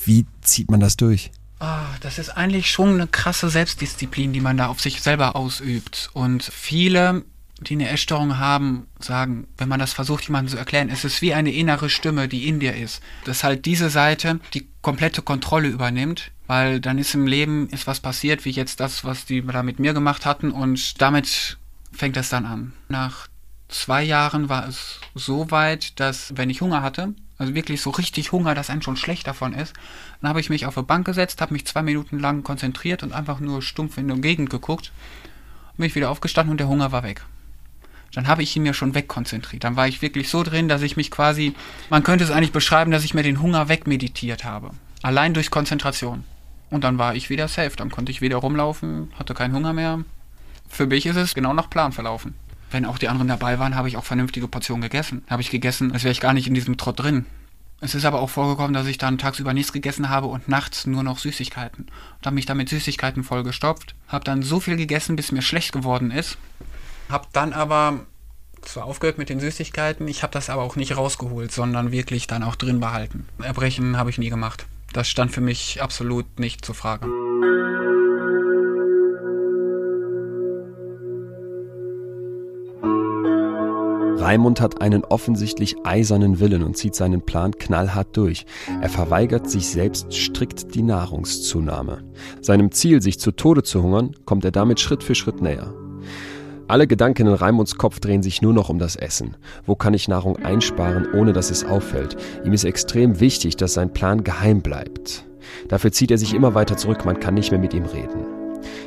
Wie zieht man das durch? Oh, das ist eigentlich schon eine krasse Selbstdisziplin, die man da auf sich selber ausübt. Und viele die eine Essstörung haben, sagen, wenn man das versucht, jemandem zu erklären, es ist wie eine innere Stimme, die in dir ist. Dass halt diese Seite die komplette Kontrolle übernimmt, weil dann ist im Leben ist was passiert, wie jetzt das, was die da mit mir gemacht hatten und damit fängt es dann an. Nach zwei Jahren war es so weit, dass wenn ich Hunger hatte, also wirklich so richtig Hunger, dass einem schon schlecht davon ist, dann habe ich mich auf eine Bank gesetzt, habe mich zwei Minuten lang konzentriert und einfach nur stumpf in die Gegend geguckt, bin ich wieder aufgestanden und der Hunger war weg dann habe ich ihn mir schon wegkonzentriert. Dann war ich wirklich so drin, dass ich mich quasi, man könnte es eigentlich beschreiben, dass ich mir den Hunger wegmeditiert habe. Allein durch Konzentration. Und dann war ich wieder safe. Dann konnte ich wieder rumlaufen, hatte keinen Hunger mehr. Für mich ist es genau nach Plan verlaufen. Wenn auch die anderen dabei waren, habe ich auch vernünftige Portionen gegessen. Habe ich gegessen, als wäre ich gar nicht in diesem Trott drin. Es ist aber auch vorgekommen, dass ich dann tagsüber nichts gegessen habe und nachts nur noch Süßigkeiten. Und habe mich dann mit Süßigkeiten vollgestopft. Habe dann so viel gegessen, bis mir schlecht geworden ist. Hab dann aber zwar aufgehört mit den Süßigkeiten, ich habe das aber auch nicht rausgeholt, sondern wirklich dann auch drin behalten. Erbrechen habe ich nie gemacht. Das stand für mich absolut nicht zur Frage. Raimund hat einen offensichtlich eisernen Willen und zieht seinen Plan knallhart durch. Er verweigert sich selbst strikt die Nahrungszunahme. Seinem Ziel, sich zu Tode zu hungern, kommt er damit Schritt für Schritt näher. Alle Gedanken in Raimunds Kopf drehen sich nur noch um das Essen. Wo kann ich Nahrung einsparen, ohne dass es auffällt? Ihm ist extrem wichtig, dass sein Plan geheim bleibt. Dafür zieht er sich immer weiter zurück, man kann nicht mehr mit ihm reden.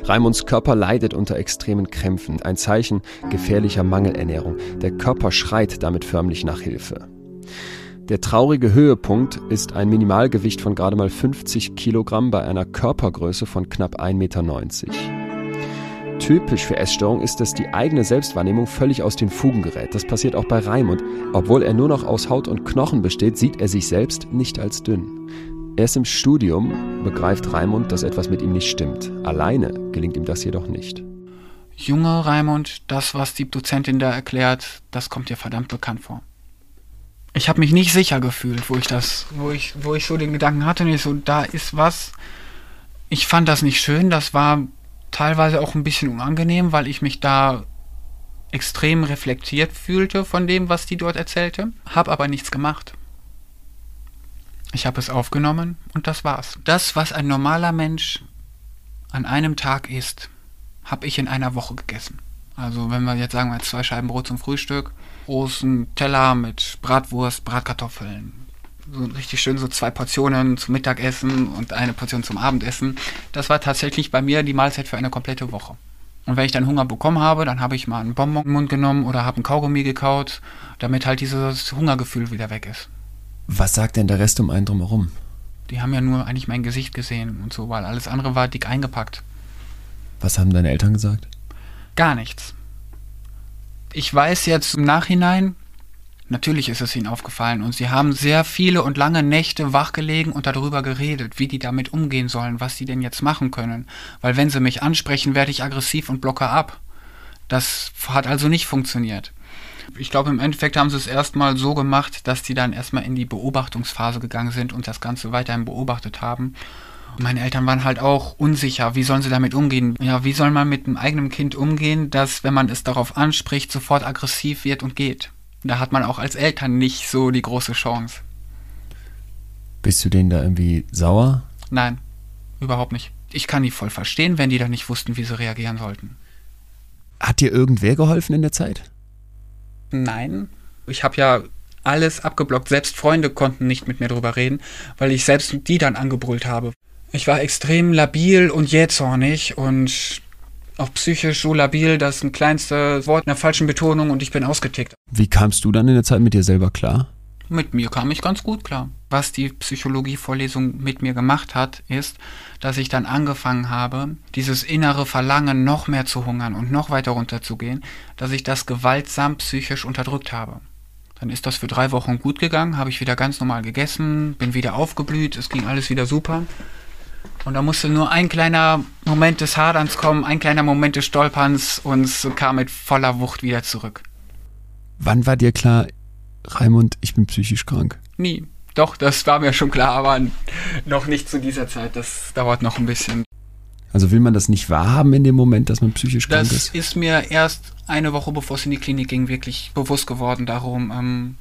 Raimunds Körper leidet unter extremen Krämpfen, ein Zeichen gefährlicher Mangelernährung. Der Körper schreit damit förmlich nach Hilfe. Der traurige Höhepunkt ist ein Minimalgewicht von gerade mal 50 Kilogramm bei einer Körpergröße von knapp 1,90 Meter. Typisch für Essstörung ist, dass die eigene Selbstwahrnehmung völlig aus den Fugen gerät. Das passiert auch bei Raimund. Obwohl er nur noch aus Haut und Knochen besteht, sieht er sich selbst nicht als dünn. Erst im Studium begreift Raimund, dass etwas mit ihm nicht stimmt. Alleine gelingt ihm das jedoch nicht. Junge Raimund, das, was die Dozentin da erklärt, das kommt dir verdammt bekannt vor. Ich habe mich nicht sicher gefühlt, wo ich das, wo ich, wo ich so den Gedanken hatte, nicht so, da ist was. Ich fand das nicht schön, das war teilweise auch ein bisschen unangenehm, weil ich mich da extrem reflektiert fühlte von dem, was die dort erzählte, habe aber nichts gemacht. Ich habe es aufgenommen und das war's. Das, was ein normaler Mensch an einem Tag isst, habe ich in einer Woche gegessen. Also wenn wir jetzt sagen, wir zwei Scheiben Brot zum Frühstück, großen Teller mit Bratwurst, Bratkartoffeln, so richtig schön so zwei Portionen zum Mittagessen und eine Portion zum Abendessen. Das war tatsächlich bei mir die Mahlzeit für eine komplette Woche. Und wenn ich dann Hunger bekommen habe, dann habe ich mal einen Bonbon im Mund genommen oder habe einen Kaugummi gekaut, damit halt dieses Hungergefühl wieder weg ist. Was sagt denn der Rest um einen drumherum? Die haben ja nur eigentlich mein Gesicht gesehen und so, weil alles andere war dick eingepackt. Was haben deine Eltern gesagt? Gar nichts. Ich weiß jetzt im Nachhinein, natürlich ist es ihnen aufgefallen und sie haben sehr viele und lange Nächte wachgelegen und darüber geredet, wie die damit umgehen sollen, was sie denn jetzt machen können. Weil wenn sie mich ansprechen, werde ich aggressiv und blocke ab. Das hat also nicht funktioniert. Ich glaube, im Endeffekt haben sie es erstmal so gemacht, dass die dann erstmal in die Beobachtungsphase gegangen sind und das Ganze weiterhin beobachtet haben. Meine Eltern waren halt auch unsicher, wie sollen sie damit umgehen? Ja, wie soll man mit einem eigenen Kind umgehen, dass, wenn man es darauf anspricht, sofort aggressiv wird und geht? Da hat man auch als Eltern nicht so die große Chance. Bist du denen da irgendwie sauer? Nein, überhaupt nicht. Ich kann die voll verstehen, wenn die da nicht wussten, wie sie reagieren sollten. Hat dir irgendwer geholfen in der Zeit? Nein. Ich habe ja alles abgeblockt. Selbst Freunde konnten nicht mit mir drüber reden, weil ich selbst die dann angebrüllt habe. Ich war extrem labil und jähzornig und auch psychisch so labil, dass ein kleinstes Wort in der falschen Betonung und ich bin ausgetickt. Wie kamst du dann in der Zeit mit dir selber klar? Mit mir kam ich ganz gut klar. Was die Psychologievorlesung mit mir gemacht hat, ist, dass ich dann angefangen habe, dieses innere Verlangen noch mehr zu hungern und noch weiter runterzugehen, dass ich das gewaltsam psychisch unterdrückt habe. Dann ist das für drei Wochen gut gegangen, habe ich wieder ganz normal gegessen, bin wieder aufgeblüht, es ging alles wieder super. Und da musste nur ein kleiner Moment des Haderns kommen, ein kleiner Moment des Stolperns und es kam mit voller Wucht wieder zurück. Wann war dir klar, Raimund, ich bin psychisch krank? Nie. Doch, das war mir schon klar, aber noch nicht zu dieser Zeit. Das dauert noch ein bisschen. Also will man das nicht wahrhaben in dem Moment, dass man psychisch krank das ist? Das ist mir erst eine Woche bevor es in die Klinik ging, wirklich bewusst geworden. Darum ähm,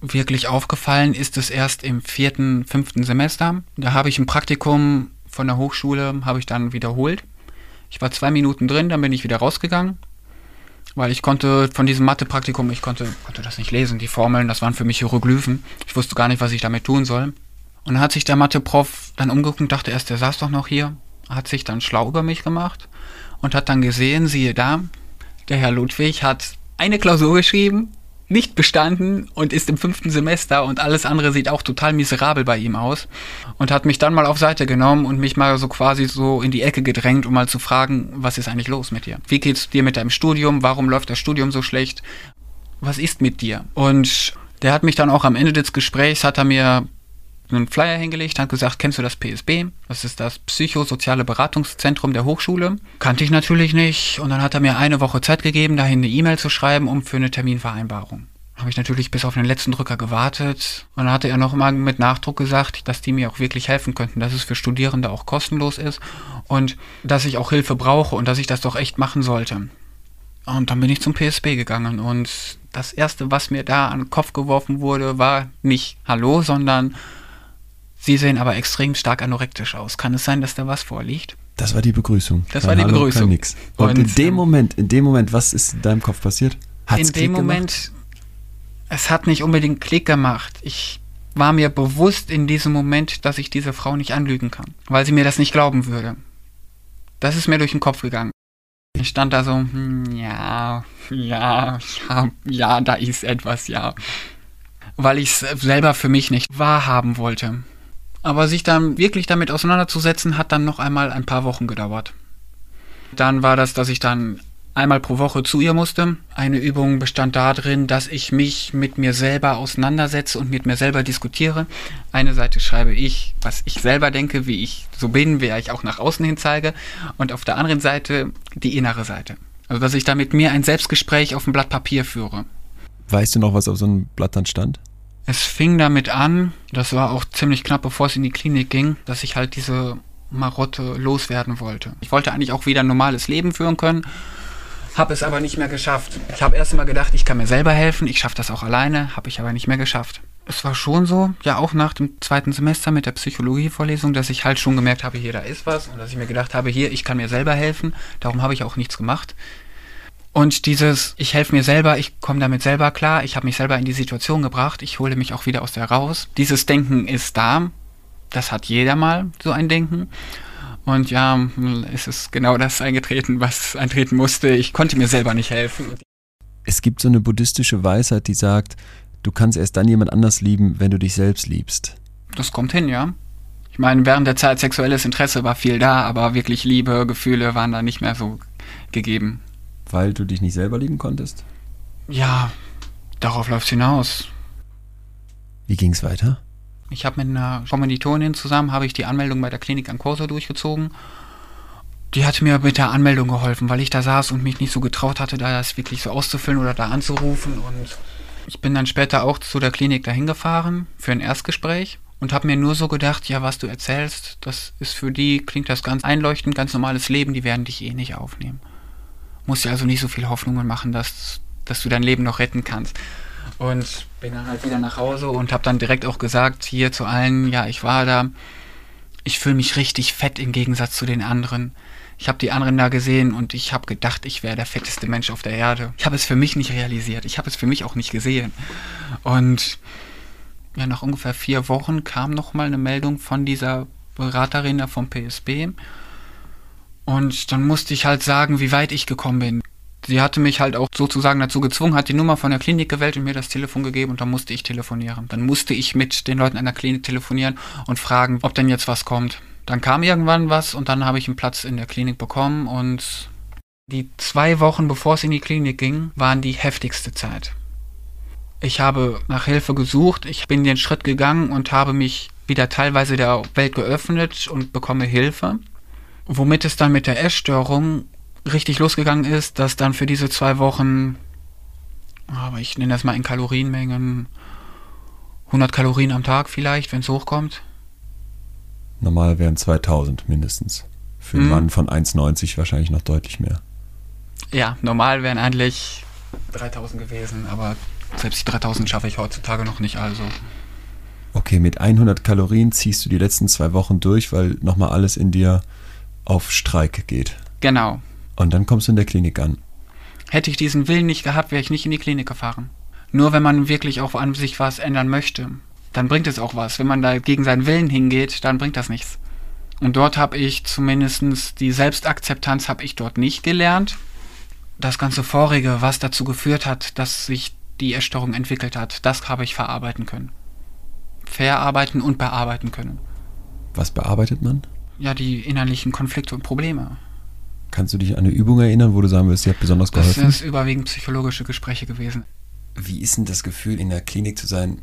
wirklich aufgefallen ist es erst im vierten, fünften Semester. Da habe ich ein Praktikum von der Hochschule, habe ich dann wiederholt. Ich war zwei Minuten drin, dann bin ich wieder rausgegangen, weil ich konnte von diesem Mathe-Praktikum, ich konnte, konnte das nicht lesen, die Formeln, das waren für mich Hieroglyphen. Ich wusste gar nicht, was ich damit tun soll. Und dann hat sich der Mathe-Prof dann umgeguckt und dachte erst, der saß doch noch hier, hat sich dann schlau über mich gemacht und hat dann gesehen, siehe da, der Herr Ludwig hat eine Klausur geschrieben, nicht bestanden und ist im fünften Semester und alles andere sieht auch total miserabel bei ihm aus und hat mich dann mal auf Seite genommen und mich mal so quasi so in die Ecke gedrängt, um mal zu fragen, was ist eigentlich los mit dir? Wie geht's dir mit deinem Studium? Warum läuft das Studium so schlecht? Was ist mit dir? Und der hat mich dann auch am Ende des Gesprächs, hat er mir einen Flyer hingelegt, hat gesagt, kennst du das PSB? Das ist das Psychosoziale Beratungszentrum der Hochschule. Kannte ich natürlich nicht. Und dann hat er mir eine Woche Zeit gegeben, dahin eine E-Mail zu schreiben, um für eine Terminvereinbarung. Habe ich natürlich bis auf den letzten Drücker gewartet. Und dann hatte er noch mal mit Nachdruck gesagt, dass die mir auch wirklich helfen könnten, dass es für Studierende auch kostenlos ist und dass ich auch Hilfe brauche und dass ich das doch echt machen sollte. Und dann bin ich zum PSB gegangen und das erste, was mir da an den Kopf geworfen wurde, war nicht Hallo, sondern Sie sehen aber extrem stark anorektisch aus. Kann es sein, dass da was vorliegt? Das war die Begrüßung. Das war die Hallo Begrüßung. Nix. Und, Und in dem ähm, Moment, in dem Moment, was ist in deinem Kopf passiert? Hat's in Klick dem Moment, gemacht? es hat nicht unbedingt Klick gemacht. Ich war mir bewusst in diesem Moment, dass ich diese Frau nicht anlügen kann, weil sie mir das nicht glauben würde. Das ist mir durch den Kopf gegangen. Ich stand da so, hm, ja, ja, ja, ja, da ist etwas, ja. Weil ich es selber für mich nicht wahrhaben wollte. Aber sich dann wirklich damit auseinanderzusetzen, hat dann noch einmal ein paar Wochen gedauert. Dann war das, dass ich dann einmal pro Woche zu ihr musste. Eine Übung bestand darin, dass ich mich mit mir selber auseinandersetze und mit mir selber diskutiere. Eine Seite schreibe ich, was ich selber denke, wie ich so bin, wer ich auch nach außen hin zeige. Und auf der anderen Seite die innere Seite. Also, dass ich da mit mir ein Selbstgespräch auf dem Blatt Papier führe. Weißt du noch, was auf so einem Blatt dann stand? Es fing damit an, das war auch ziemlich knapp, bevor es in die Klinik ging, dass ich halt diese Marotte loswerden wollte. Ich wollte eigentlich auch wieder ein normales Leben führen können, habe es aber nicht mehr geschafft. Ich habe erst mal gedacht, ich kann mir selber helfen, ich schaffe das auch alleine, habe ich aber nicht mehr geschafft. Es war schon so, ja auch nach dem zweiten Semester mit der Psychologievorlesung, dass ich halt schon gemerkt habe, hier, da ist was und dass ich mir gedacht habe, hier, ich kann mir selber helfen, darum habe ich auch nichts gemacht. Und dieses, ich helfe mir selber, ich komme damit selber klar, ich habe mich selber in die Situation gebracht, ich hole mich auch wieder aus der raus. Dieses Denken ist da, das hat jeder mal, so ein Denken. Und ja, es ist genau das eingetreten, was eintreten musste. Ich konnte mir selber nicht helfen. Es gibt so eine buddhistische Weisheit, die sagt, du kannst erst dann jemand anders lieben, wenn du dich selbst liebst. Das kommt hin, ja. Ich meine, während der Zeit sexuelles Interesse war viel da, aber wirklich Liebe, Gefühle waren da nicht mehr so gegeben. Weil du dich nicht selber lieben konntest? Ja, darauf läuft's hinaus. Wie ging's weiter? Ich habe mit einer Kommilitonin zusammen, habe ich die Anmeldung bei der Klinik an Corso durchgezogen. Die hat mir mit der Anmeldung geholfen, weil ich da saß und mich nicht so getraut hatte, da das wirklich so auszufüllen oder da anzurufen. Und ich bin dann später auch zu der Klinik dahin gefahren für ein Erstgespräch und habe mir nur so gedacht, ja, was du erzählst, das ist für die, klingt das ganz einleuchtend, ganz normales Leben, die werden dich eh nicht aufnehmen. Musst dir also nicht so viel Hoffnungen machen, dass, dass du dein Leben noch retten kannst. Und bin dann halt wieder nach Hause und habe dann direkt auch gesagt hier zu allen, ja, ich war da, ich fühle mich richtig fett im Gegensatz zu den anderen. Ich habe die anderen da gesehen und ich habe gedacht, ich wäre der fetteste Mensch auf der Erde. Ich habe es für mich nicht realisiert. Ich habe es für mich auch nicht gesehen. Und ja, nach ungefähr vier Wochen kam nochmal eine Meldung von dieser Beraterin da vom PSB. Und dann musste ich halt sagen, wie weit ich gekommen bin. Sie hatte mich halt auch sozusagen dazu gezwungen, hat die Nummer von der Klinik gewählt und mir das Telefon gegeben und dann musste ich telefonieren. Dann musste ich mit den Leuten an der Klinik telefonieren und fragen, ob denn jetzt was kommt. Dann kam irgendwann was und dann habe ich einen Platz in der Klinik bekommen und die zwei Wochen, bevor es in die Klinik ging, waren die heftigste Zeit. Ich habe nach Hilfe gesucht, ich bin den Schritt gegangen und habe mich wieder teilweise der Welt geöffnet und bekomme Hilfe. Womit es dann mit der Essstörung richtig losgegangen ist, dass dann für diese zwei Wochen, aber ich nenne das mal in Kalorienmengen, 100 Kalorien am Tag vielleicht, wenn es hochkommt, Normal wären 2000 mindestens. Für einen mhm. Mann von 1,90 wahrscheinlich noch deutlich mehr. Ja, normal wären eigentlich 3000 gewesen, aber selbst die 3000 schaffe ich heutzutage noch nicht, also. Okay, mit 100 Kalorien ziehst du die letzten zwei Wochen durch, weil nochmal alles in dir auf Streik geht. Genau. Und dann kommst du in der Klinik an. Hätte ich diesen Willen nicht gehabt, wäre ich nicht in die Klinik gefahren. Nur wenn man wirklich auch an sich was ändern möchte dann bringt es auch was. Wenn man da gegen seinen Willen hingeht, dann bringt das nichts. Und dort habe ich zumindest die Selbstakzeptanz habe ich dort nicht gelernt. Das ganze Vorige, was dazu geführt hat, dass sich die Essstörung entwickelt hat, das habe ich verarbeiten können. Verarbeiten und bearbeiten können. Was bearbeitet man? Ja, die innerlichen Konflikte und Probleme. Kannst du dich an eine Übung erinnern, wo du sagen wirst, sie hat besonders geholfen? Das sind überwiegend psychologische Gespräche gewesen. Wie ist denn das Gefühl, in der Klinik zu sein,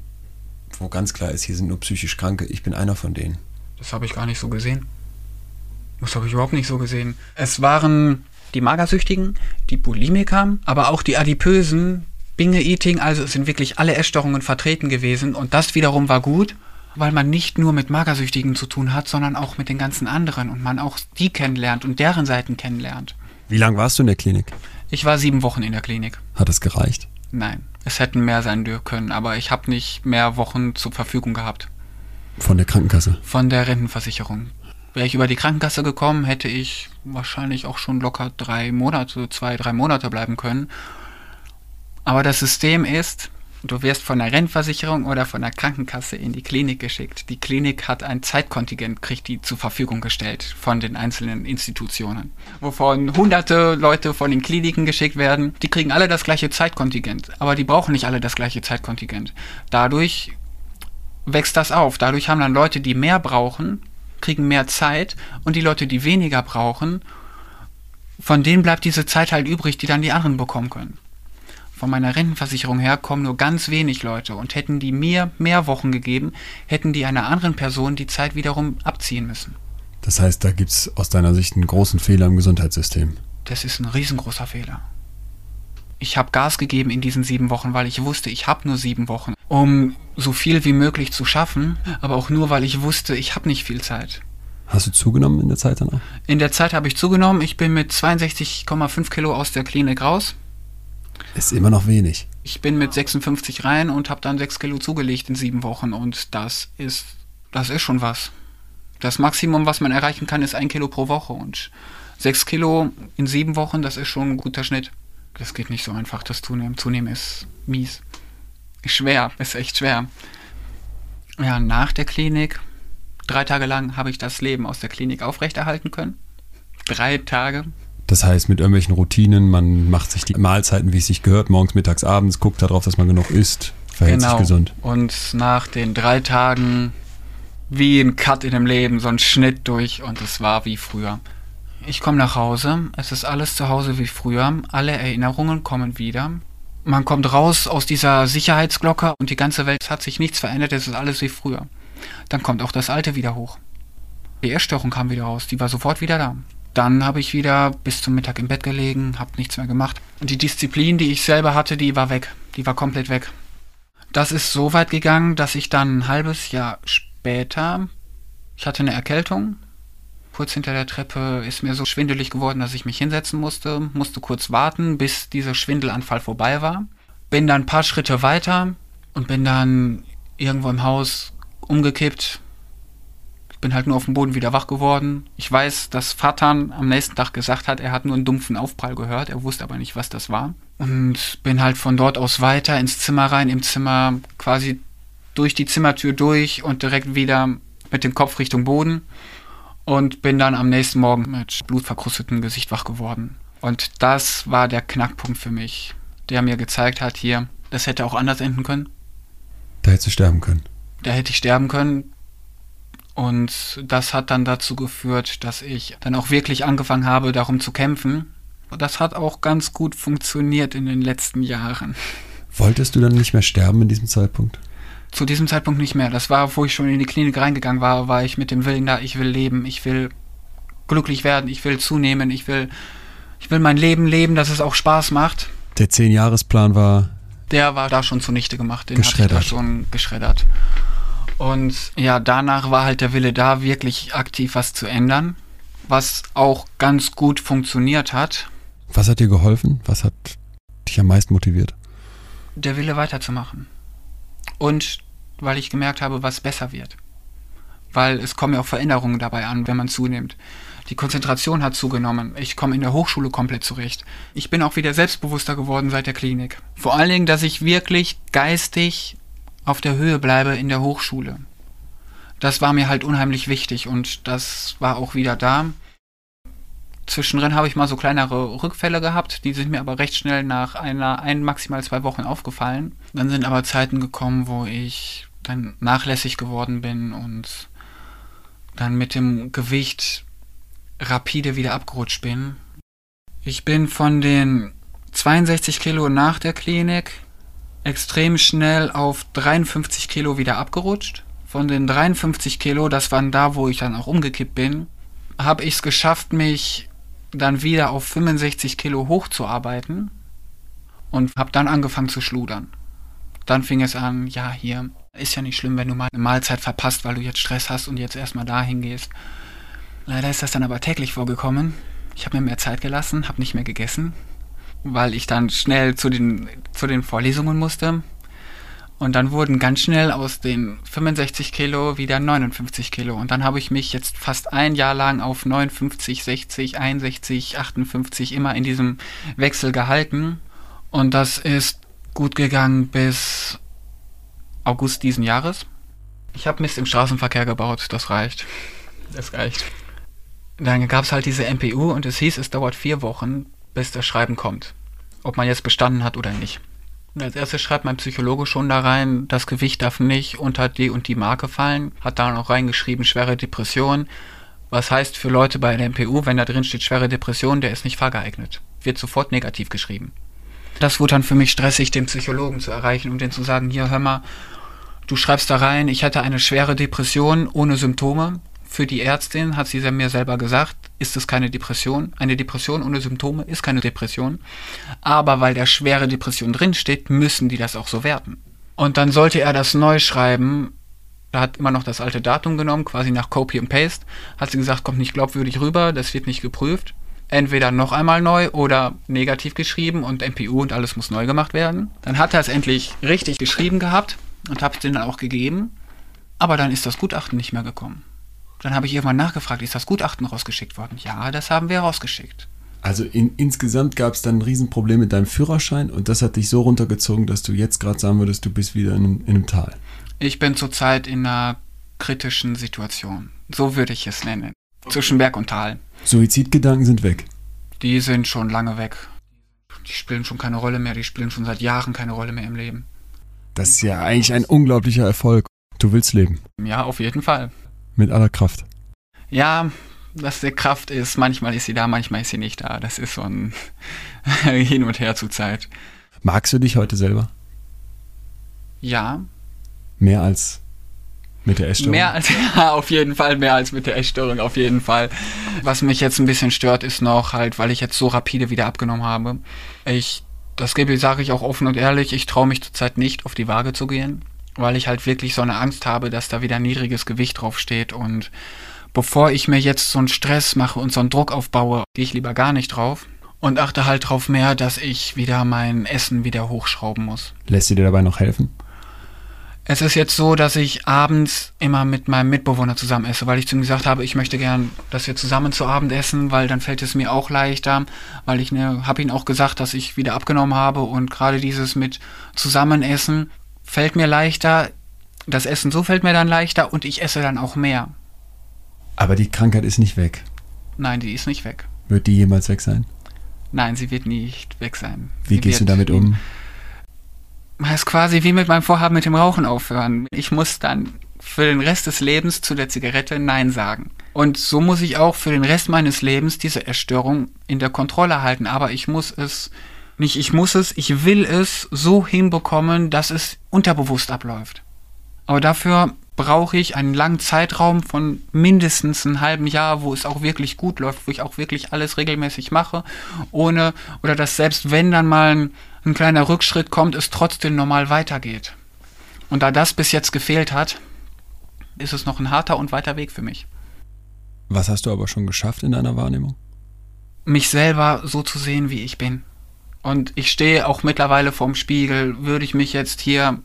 wo ganz klar ist, hier sind nur psychisch Kranke, ich bin einer von denen. Das habe ich gar nicht so gesehen. Das habe ich überhaupt nicht so gesehen. Es waren die Magersüchtigen, die Bulimiker, aber auch die Adipösen, Binge-Eating, also es sind wirklich alle Essstörungen vertreten gewesen und das wiederum war gut, weil man nicht nur mit Magersüchtigen zu tun hat, sondern auch mit den ganzen anderen und man auch die kennenlernt und deren Seiten kennenlernt. Wie lange warst du in der Klinik? Ich war sieben Wochen in der Klinik. Hat es gereicht? Nein, es hätten mehr sein können, aber ich habe nicht mehr Wochen zur Verfügung gehabt. Von der Krankenkasse? Von der Rentenversicherung. Wäre ich über die Krankenkasse gekommen, hätte ich wahrscheinlich auch schon locker drei Monate, zwei, drei Monate bleiben können. Aber das System ist, Du wirst von der Rentenversicherung oder von der Krankenkasse in die Klinik geschickt. Die Klinik hat ein Zeitkontingent, kriegt die zur Verfügung gestellt von den einzelnen Institutionen. Wovon hunderte Leute von den Kliniken geschickt werden. Die kriegen alle das gleiche Zeitkontingent, aber die brauchen nicht alle das gleiche Zeitkontingent. Dadurch wächst das auf. Dadurch haben dann Leute, die mehr brauchen, kriegen mehr Zeit und die Leute, die weniger brauchen, von denen bleibt diese Zeit halt übrig, die dann die anderen bekommen können von meiner Rentenversicherung her kommen nur ganz wenig Leute und hätten die mir mehr Wochen gegeben, hätten die einer anderen Person die Zeit wiederum abziehen müssen. Das heißt, da gibt es aus deiner Sicht einen großen Fehler im Gesundheitssystem. Das ist ein riesengroßer Fehler. Ich habe Gas gegeben in diesen sieben Wochen, weil ich wusste, ich habe nur sieben Wochen, um so viel wie möglich zu schaffen, aber auch nur, weil ich wusste, ich habe nicht viel Zeit. Hast du zugenommen in der Zeit danach? In der Zeit habe ich zugenommen. Ich bin mit 62,5 Kilo aus der Klinik raus. Ist immer noch wenig. Ich bin mit 56 rein und habe dann 6 Kilo zugelegt in sieben Wochen und das ist, das ist schon was. Das Maximum, was man erreichen kann, ist ein Kilo pro Woche und 6 Kilo in sieben Wochen, das ist schon ein guter Schnitt. das geht nicht so einfach, das Zunehmen. Zunehmen ist mies. Ist schwer, ist echt schwer. Ja, nach der Klinik, drei Tage lang habe ich das Leben aus der Klinik aufrechterhalten können. Drei Tage. Das heißt, mit irgendwelchen Routinen, man macht sich die Mahlzeiten, wie es sich gehört, morgens, mittags, abends, guckt darauf, dass man genug isst, verhält genau. sich gesund. Und nach den drei Tagen wie ein Cut in dem Leben, so ein Schnitt durch und es war wie früher. Ich komme nach Hause, es ist alles zu Hause wie früher, alle Erinnerungen kommen wieder. Man kommt raus aus dieser Sicherheitsglocke und die ganze Welt hat sich nichts verändert, es ist alles wie früher. Dann kommt auch das Alte wieder hoch. Die Erstörung kam wieder raus, die war sofort wieder da. Dann habe ich wieder bis zum Mittag im Bett gelegen, habe nichts mehr gemacht. Und die Disziplin, die ich selber hatte, die war weg. Die war komplett weg. Das ist so weit gegangen, dass ich dann ein halbes Jahr später, ich hatte eine Erkältung, kurz hinter der Treppe ist mir so schwindelig geworden, dass ich mich hinsetzen musste, musste kurz warten, bis dieser Schwindelanfall vorbei war. Bin dann ein paar Schritte weiter und bin dann irgendwo im Haus umgekippt. Ich bin halt nur auf dem Boden wieder wach geworden. Ich weiß, dass Vatan am nächsten Tag gesagt hat, er hat nur einen dumpfen Aufprall gehört, er wusste aber nicht, was das war. Und bin halt von dort aus weiter ins Zimmer rein, im Zimmer quasi durch die Zimmertür durch und direkt wieder mit dem Kopf Richtung Boden und bin dann am nächsten Morgen mit blutverkrustetem Gesicht wach geworden. Und das war der Knackpunkt für mich, der mir gezeigt hat, hier, das hätte auch anders enden können. Da hättest du sterben können. Da hätte ich sterben können. Und das hat dann dazu geführt, dass ich dann auch wirklich angefangen habe, darum zu kämpfen. Das hat auch ganz gut funktioniert in den letzten Jahren. Wolltest du dann nicht mehr sterben in diesem Zeitpunkt? zu diesem Zeitpunkt nicht mehr. Das war, wo ich schon in die Klinik reingegangen war, war ich mit dem Willen da, ich will leben, ich will glücklich werden, ich will zunehmen, ich will, ich will mein Leben leben, dass es auch Spaß macht. Der Zehn-Jahres-Plan war. Der war da schon zunichte gemacht, den hatte ich da schon geschreddert. Und ja, danach war halt der Wille da, wirklich aktiv was zu ändern, was auch ganz gut funktioniert hat. Was hat dir geholfen? Was hat dich am meisten motiviert? Der Wille weiterzumachen. Und weil ich gemerkt habe, was besser wird. Weil es kommen ja auch Veränderungen dabei an, wenn man zunimmt. Die Konzentration hat zugenommen. Ich komme in der Hochschule komplett zurecht. Ich bin auch wieder selbstbewusster geworden seit der Klinik. Vor allen Dingen, dass ich wirklich geistig auf der Höhe bleibe in der Hochschule. Das war mir halt unheimlich wichtig und das war auch wieder da. Zwischendrin habe ich mal so kleinere Rückfälle gehabt, die sind mir aber recht schnell nach einer, ein, maximal zwei Wochen aufgefallen. Dann sind aber Zeiten gekommen, wo ich dann nachlässig geworden bin und dann mit dem Gewicht rapide wieder abgerutscht bin. Ich bin von den 62 Kilo nach der Klinik extrem schnell auf 53 Kilo wieder abgerutscht. Von den 53 Kilo, das waren da, wo ich dann auch umgekippt bin, habe ich es geschafft, mich dann wieder auf 65 Kilo hochzuarbeiten und habe dann angefangen zu schludern. Dann fing es an, ja, hier ist ja nicht schlimm, wenn du mal eine Mahlzeit verpasst, weil du jetzt Stress hast und jetzt erstmal dahin gehst. Leider ist das dann aber täglich vorgekommen. Ich habe mir mehr Zeit gelassen, habe nicht mehr gegessen, weil ich dann schnell zu den, zu den Vorlesungen musste. Und dann wurden ganz schnell aus den 65 Kilo wieder 59 Kilo. Und dann habe ich mich jetzt fast ein Jahr lang auf 59, 60, 61, 58 immer in diesem Wechsel gehalten. Und das ist gut gegangen bis August diesen Jahres. Ich habe Mist im Straßenverkehr gebaut, das reicht. Das reicht. Dann gab es halt diese MPU und es hieß, es dauert vier Wochen, bis das Schreiben kommt. Ob man jetzt bestanden hat oder nicht. Und als erstes schreibt mein Psychologe schon da rein, das Gewicht darf nicht unter die und die Marke fallen. Hat da noch reingeschrieben, schwere Depression. Was heißt für Leute bei der MPU, wenn da drin steht schwere Depression, der ist nicht fahrgeeignet. Wird sofort negativ geschrieben. Das wurde dann für mich stressig, den Psychologen zu erreichen und den zu sagen, hier hör mal, du schreibst da rein, ich hatte eine schwere Depression ohne Symptome. Für die Ärztin hat sie mir selber gesagt, ist es keine Depression. Eine Depression ohne Symptome ist keine Depression. Aber weil der schwere Depression drinsteht, müssen die das auch so werten. Und dann sollte er das neu schreiben. Da hat immer noch das alte Datum genommen, quasi nach Copy und Paste. Hat sie gesagt, kommt nicht glaubwürdig rüber, das wird nicht geprüft. Entweder noch einmal neu oder negativ geschrieben und MPU und alles muss neu gemacht werden. Dann hat er es endlich richtig geschrieben gehabt und habe es denen dann auch gegeben. Aber dann ist das Gutachten nicht mehr gekommen. Dann habe ich irgendwann nachgefragt, ist das Gutachten rausgeschickt worden? Ja, das haben wir rausgeschickt. Also in, insgesamt gab es dann ein Riesenproblem mit deinem Führerschein und das hat dich so runtergezogen, dass du jetzt gerade sagen würdest, du bist wieder in einem, in einem Tal. Ich bin zurzeit in einer kritischen Situation. So würde ich es nennen. Zwischen Berg und Tal. Suizidgedanken sind weg. Die sind schon lange weg. Die spielen schon keine Rolle mehr. Die spielen schon seit Jahren keine Rolle mehr im Leben. Das ist ja eigentlich ein unglaublicher Erfolg. Du willst leben. Ja, auf jeden Fall. Mit aller Kraft. Ja, dass der Kraft ist, manchmal ist sie da, manchmal ist sie nicht da. Das ist so ein Hin und Her zur Zeit. Magst du dich heute selber? Ja. Mehr als mit der Essstörung? Mehr als, ja, auf jeden Fall, mehr als mit der Essstörung, auf jeden Fall. Was mich jetzt ein bisschen stört, ist noch halt, weil ich jetzt so rapide wieder abgenommen habe. Ich, das gebe, sage ich auch offen und ehrlich, ich traue mich zurzeit nicht auf die Waage zu gehen, weil ich halt wirklich so eine Angst habe, dass da wieder niedriges Gewicht draufsteht und bevor ich mir jetzt so einen Stress mache und so einen Druck aufbaue, gehe ich lieber gar nicht drauf und achte halt drauf mehr, dass ich wieder mein Essen wieder hochschrauben muss. Lässt sie dir dabei noch helfen? Es ist jetzt so, dass ich abends immer mit meinem Mitbewohner zusammen esse, weil ich zu ihm gesagt habe, ich möchte gern, dass wir zusammen zu Abend essen, weil dann fällt es mir auch leichter, weil ich ne, habe ihm auch gesagt, dass ich wieder abgenommen habe und gerade dieses mit Zusammenessen fällt mir leichter. Das Essen so fällt mir dann leichter und ich esse dann auch mehr. Aber die Krankheit ist nicht weg. Nein, die ist nicht weg. Wird die jemals weg sein? Nein, sie wird nicht weg sein. Wie sie gehst du damit um? Das ist quasi wie mit meinem Vorhaben mit dem Rauchen aufhören. Ich muss dann für den Rest des Lebens zu der Zigarette Nein sagen. Und so muss ich auch für den Rest meines Lebens diese Erstörung in der Kontrolle halten. Aber ich muss es, nicht ich muss es, ich will es so hinbekommen, dass es unterbewusst abläuft. Aber dafür brauche ich einen langen Zeitraum von mindestens einem halben Jahr, wo es auch wirklich gut läuft, wo ich auch wirklich alles regelmäßig mache, ohne oder dass selbst wenn dann mal ein, ein kleiner Rückschritt kommt, es trotzdem normal weitergeht. Und da das bis jetzt gefehlt hat, ist es noch ein harter und weiter Weg für mich. Was hast du aber schon geschafft in deiner Wahrnehmung? Mich selber so zu sehen, wie ich bin. Und ich stehe auch mittlerweile vorm Spiegel. Würde ich mich jetzt hier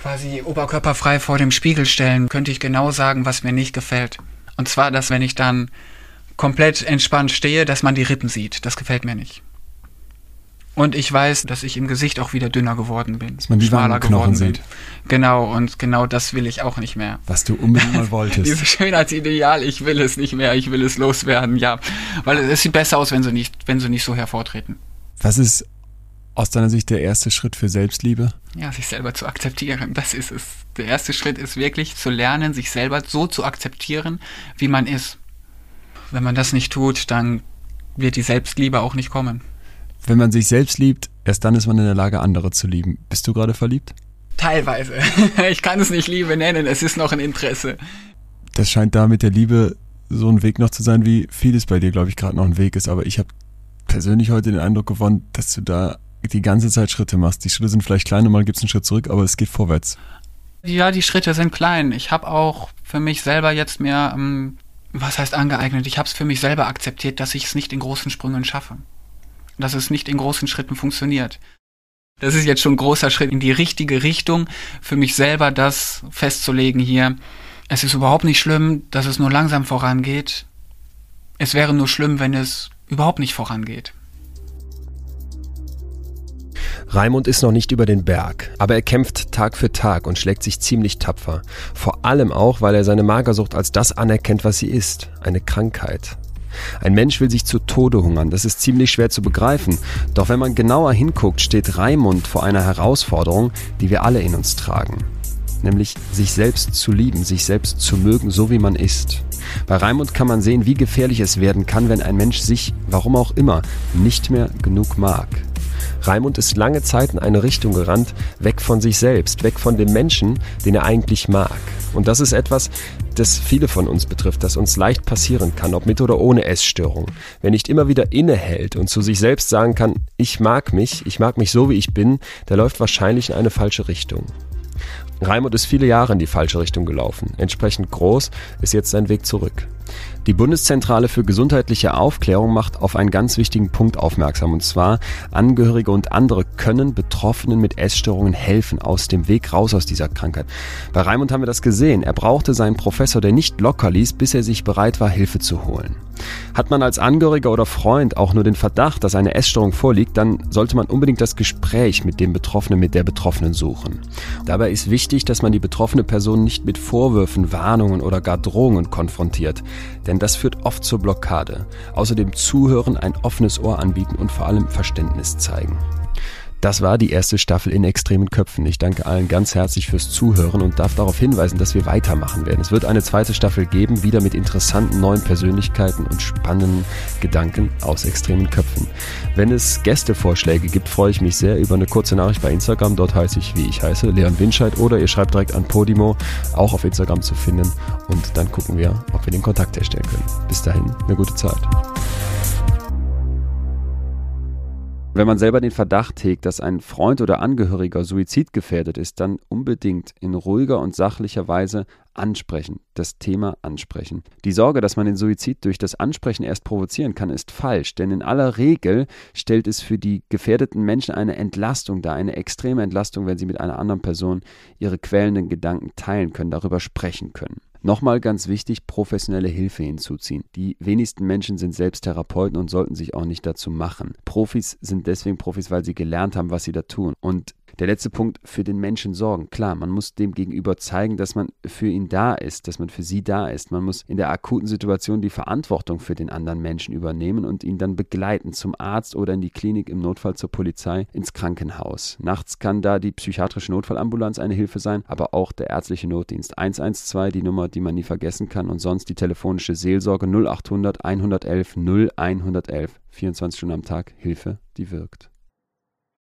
quasi oberkörperfrei vor dem Spiegel stellen, könnte ich genau sagen, was mir nicht gefällt. Und zwar, dass wenn ich dann komplett entspannt stehe, dass man die Rippen sieht. Das gefällt mir nicht. Und ich weiß, dass ich im Gesicht auch wieder dünner geworden bin. Dass man die schmaler geworden sieht. Genau, und genau das will ich auch nicht mehr. Was du unbedingt mal wolltest. Dieses Schönheitsideal, ich will es nicht mehr, ich will es loswerden, ja. Weil es sieht besser aus, wenn sie nicht, wenn sie nicht so hervortreten. Was ist aus deiner Sicht der erste Schritt für Selbstliebe? Ja, sich selber zu akzeptieren. Das ist es. Der erste Schritt ist wirklich zu lernen, sich selber so zu akzeptieren, wie man ist. Wenn man das nicht tut, dann wird die Selbstliebe auch nicht kommen. Wenn man sich selbst liebt, erst dann ist man in der Lage, andere zu lieben. Bist du gerade verliebt? Teilweise. Ich kann es nicht Liebe nennen, es ist noch ein Interesse. Das scheint da mit der Liebe so ein Weg noch zu sein, wie vieles bei dir, glaube ich, gerade noch ein Weg ist. Aber ich habe persönlich heute den Eindruck gewonnen, dass du da die ganze Zeit Schritte machst. Die Schritte sind vielleicht klein und mal gibt es einen Schritt zurück, aber es geht vorwärts. Ja, die Schritte sind klein. Ich habe auch für mich selber jetzt mehr, ähm, was heißt angeeignet? Ich habe es für mich selber akzeptiert, dass ich es nicht in großen Sprüngen schaffe. Dass es nicht in großen Schritten funktioniert. Das ist jetzt schon ein großer Schritt in die richtige Richtung, für mich selber das festzulegen hier. Es ist überhaupt nicht schlimm, dass es nur langsam vorangeht. Es wäre nur schlimm, wenn es überhaupt nicht vorangeht. Raimund ist noch nicht über den Berg, aber er kämpft Tag für Tag und schlägt sich ziemlich tapfer. Vor allem auch, weil er seine Magersucht als das anerkennt, was sie ist, eine Krankheit. Ein Mensch will sich zu Tode hungern, das ist ziemlich schwer zu begreifen. Doch wenn man genauer hinguckt, steht Raimund vor einer Herausforderung, die wir alle in uns tragen. Nämlich sich selbst zu lieben, sich selbst zu mögen, so wie man ist. Bei Raimund kann man sehen, wie gefährlich es werden kann, wenn ein Mensch sich, warum auch immer, nicht mehr genug mag. Raimund ist lange Zeit in eine Richtung gerannt, weg von sich selbst, weg von dem Menschen, den er eigentlich mag. Und das ist etwas, das viele von uns betrifft, das uns leicht passieren kann, ob mit oder ohne Essstörung. Wer nicht immer wieder innehält und zu sich selbst sagen kann, ich mag mich, ich mag mich so wie ich bin, der läuft wahrscheinlich in eine falsche Richtung. Raimund ist viele Jahre in die falsche Richtung gelaufen. Entsprechend groß ist jetzt sein Weg zurück. Die Bundeszentrale für gesundheitliche Aufklärung macht auf einen ganz wichtigen Punkt aufmerksam, und zwar Angehörige und andere können Betroffenen mit Essstörungen helfen, aus dem Weg raus aus dieser Krankheit. Bei Raimund haben wir das gesehen. Er brauchte seinen Professor, der nicht locker ließ, bis er sich bereit war, Hilfe zu holen. Hat man als Angehöriger oder Freund auch nur den Verdacht, dass eine Essstörung vorliegt, dann sollte man unbedingt das Gespräch mit dem Betroffenen, mit der Betroffenen suchen. Dabei ist wichtig, dass man die betroffene Person nicht mit Vorwürfen, Warnungen oder gar Drohungen konfrontiert, denn das führt oft zur Blockade. Außerdem zuhören, ein offenes Ohr anbieten und vor allem Verständnis zeigen. Das war die erste Staffel in extremen Köpfen. Ich danke allen ganz herzlich fürs Zuhören und darf darauf hinweisen, dass wir weitermachen werden. Es wird eine zweite Staffel geben, wieder mit interessanten neuen Persönlichkeiten und spannenden Gedanken aus extremen Köpfen. Wenn es Gästevorschläge gibt, freue ich mich sehr über eine kurze Nachricht bei Instagram. Dort heiße ich, wie ich heiße, Leon Winscheid oder ihr schreibt direkt an Podimo, auch auf Instagram zu finden und dann gucken wir, ob wir den Kontakt herstellen können. Bis dahin, eine gute Zeit. Wenn man selber den Verdacht hegt, dass ein Freund oder Angehöriger suizidgefährdet ist, dann unbedingt in ruhiger und sachlicher Weise ansprechen, das Thema ansprechen. Die Sorge, dass man den Suizid durch das Ansprechen erst provozieren kann, ist falsch, denn in aller Regel stellt es für die gefährdeten Menschen eine Entlastung dar, eine extreme Entlastung, wenn sie mit einer anderen Person ihre quälenden Gedanken teilen können, darüber sprechen können. Nochmal ganz wichtig, professionelle Hilfe hinzuziehen. Die wenigsten Menschen sind selbst Therapeuten und sollten sich auch nicht dazu machen. Profis sind deswegen Profis, weil sie gelernt haben, was sie da tun. Und der letzte Punkt, für den Menschen sorgen. Klar, man muss dem gegenüber zeigen, dass man für ihn da ist, dass man für sie da ist. Man muss in der akuten Situation die Verantwortung für den anderen Menschen übernehmen und ihn dann begleiten zum Arzt oder in die Klinik, im Notfall zur Polizei, ins Krankenhaus. Nachts kann da die psychiatrische Notfallambulanz eine Hilfe sein, aber auch der ärztliche Notdienst 112, die Nummer, die man nie vergessen kann und sonst die telefonische Seelsorge 0800 111 0111. 24 Stunden am Tag Hilfe, die wirkt.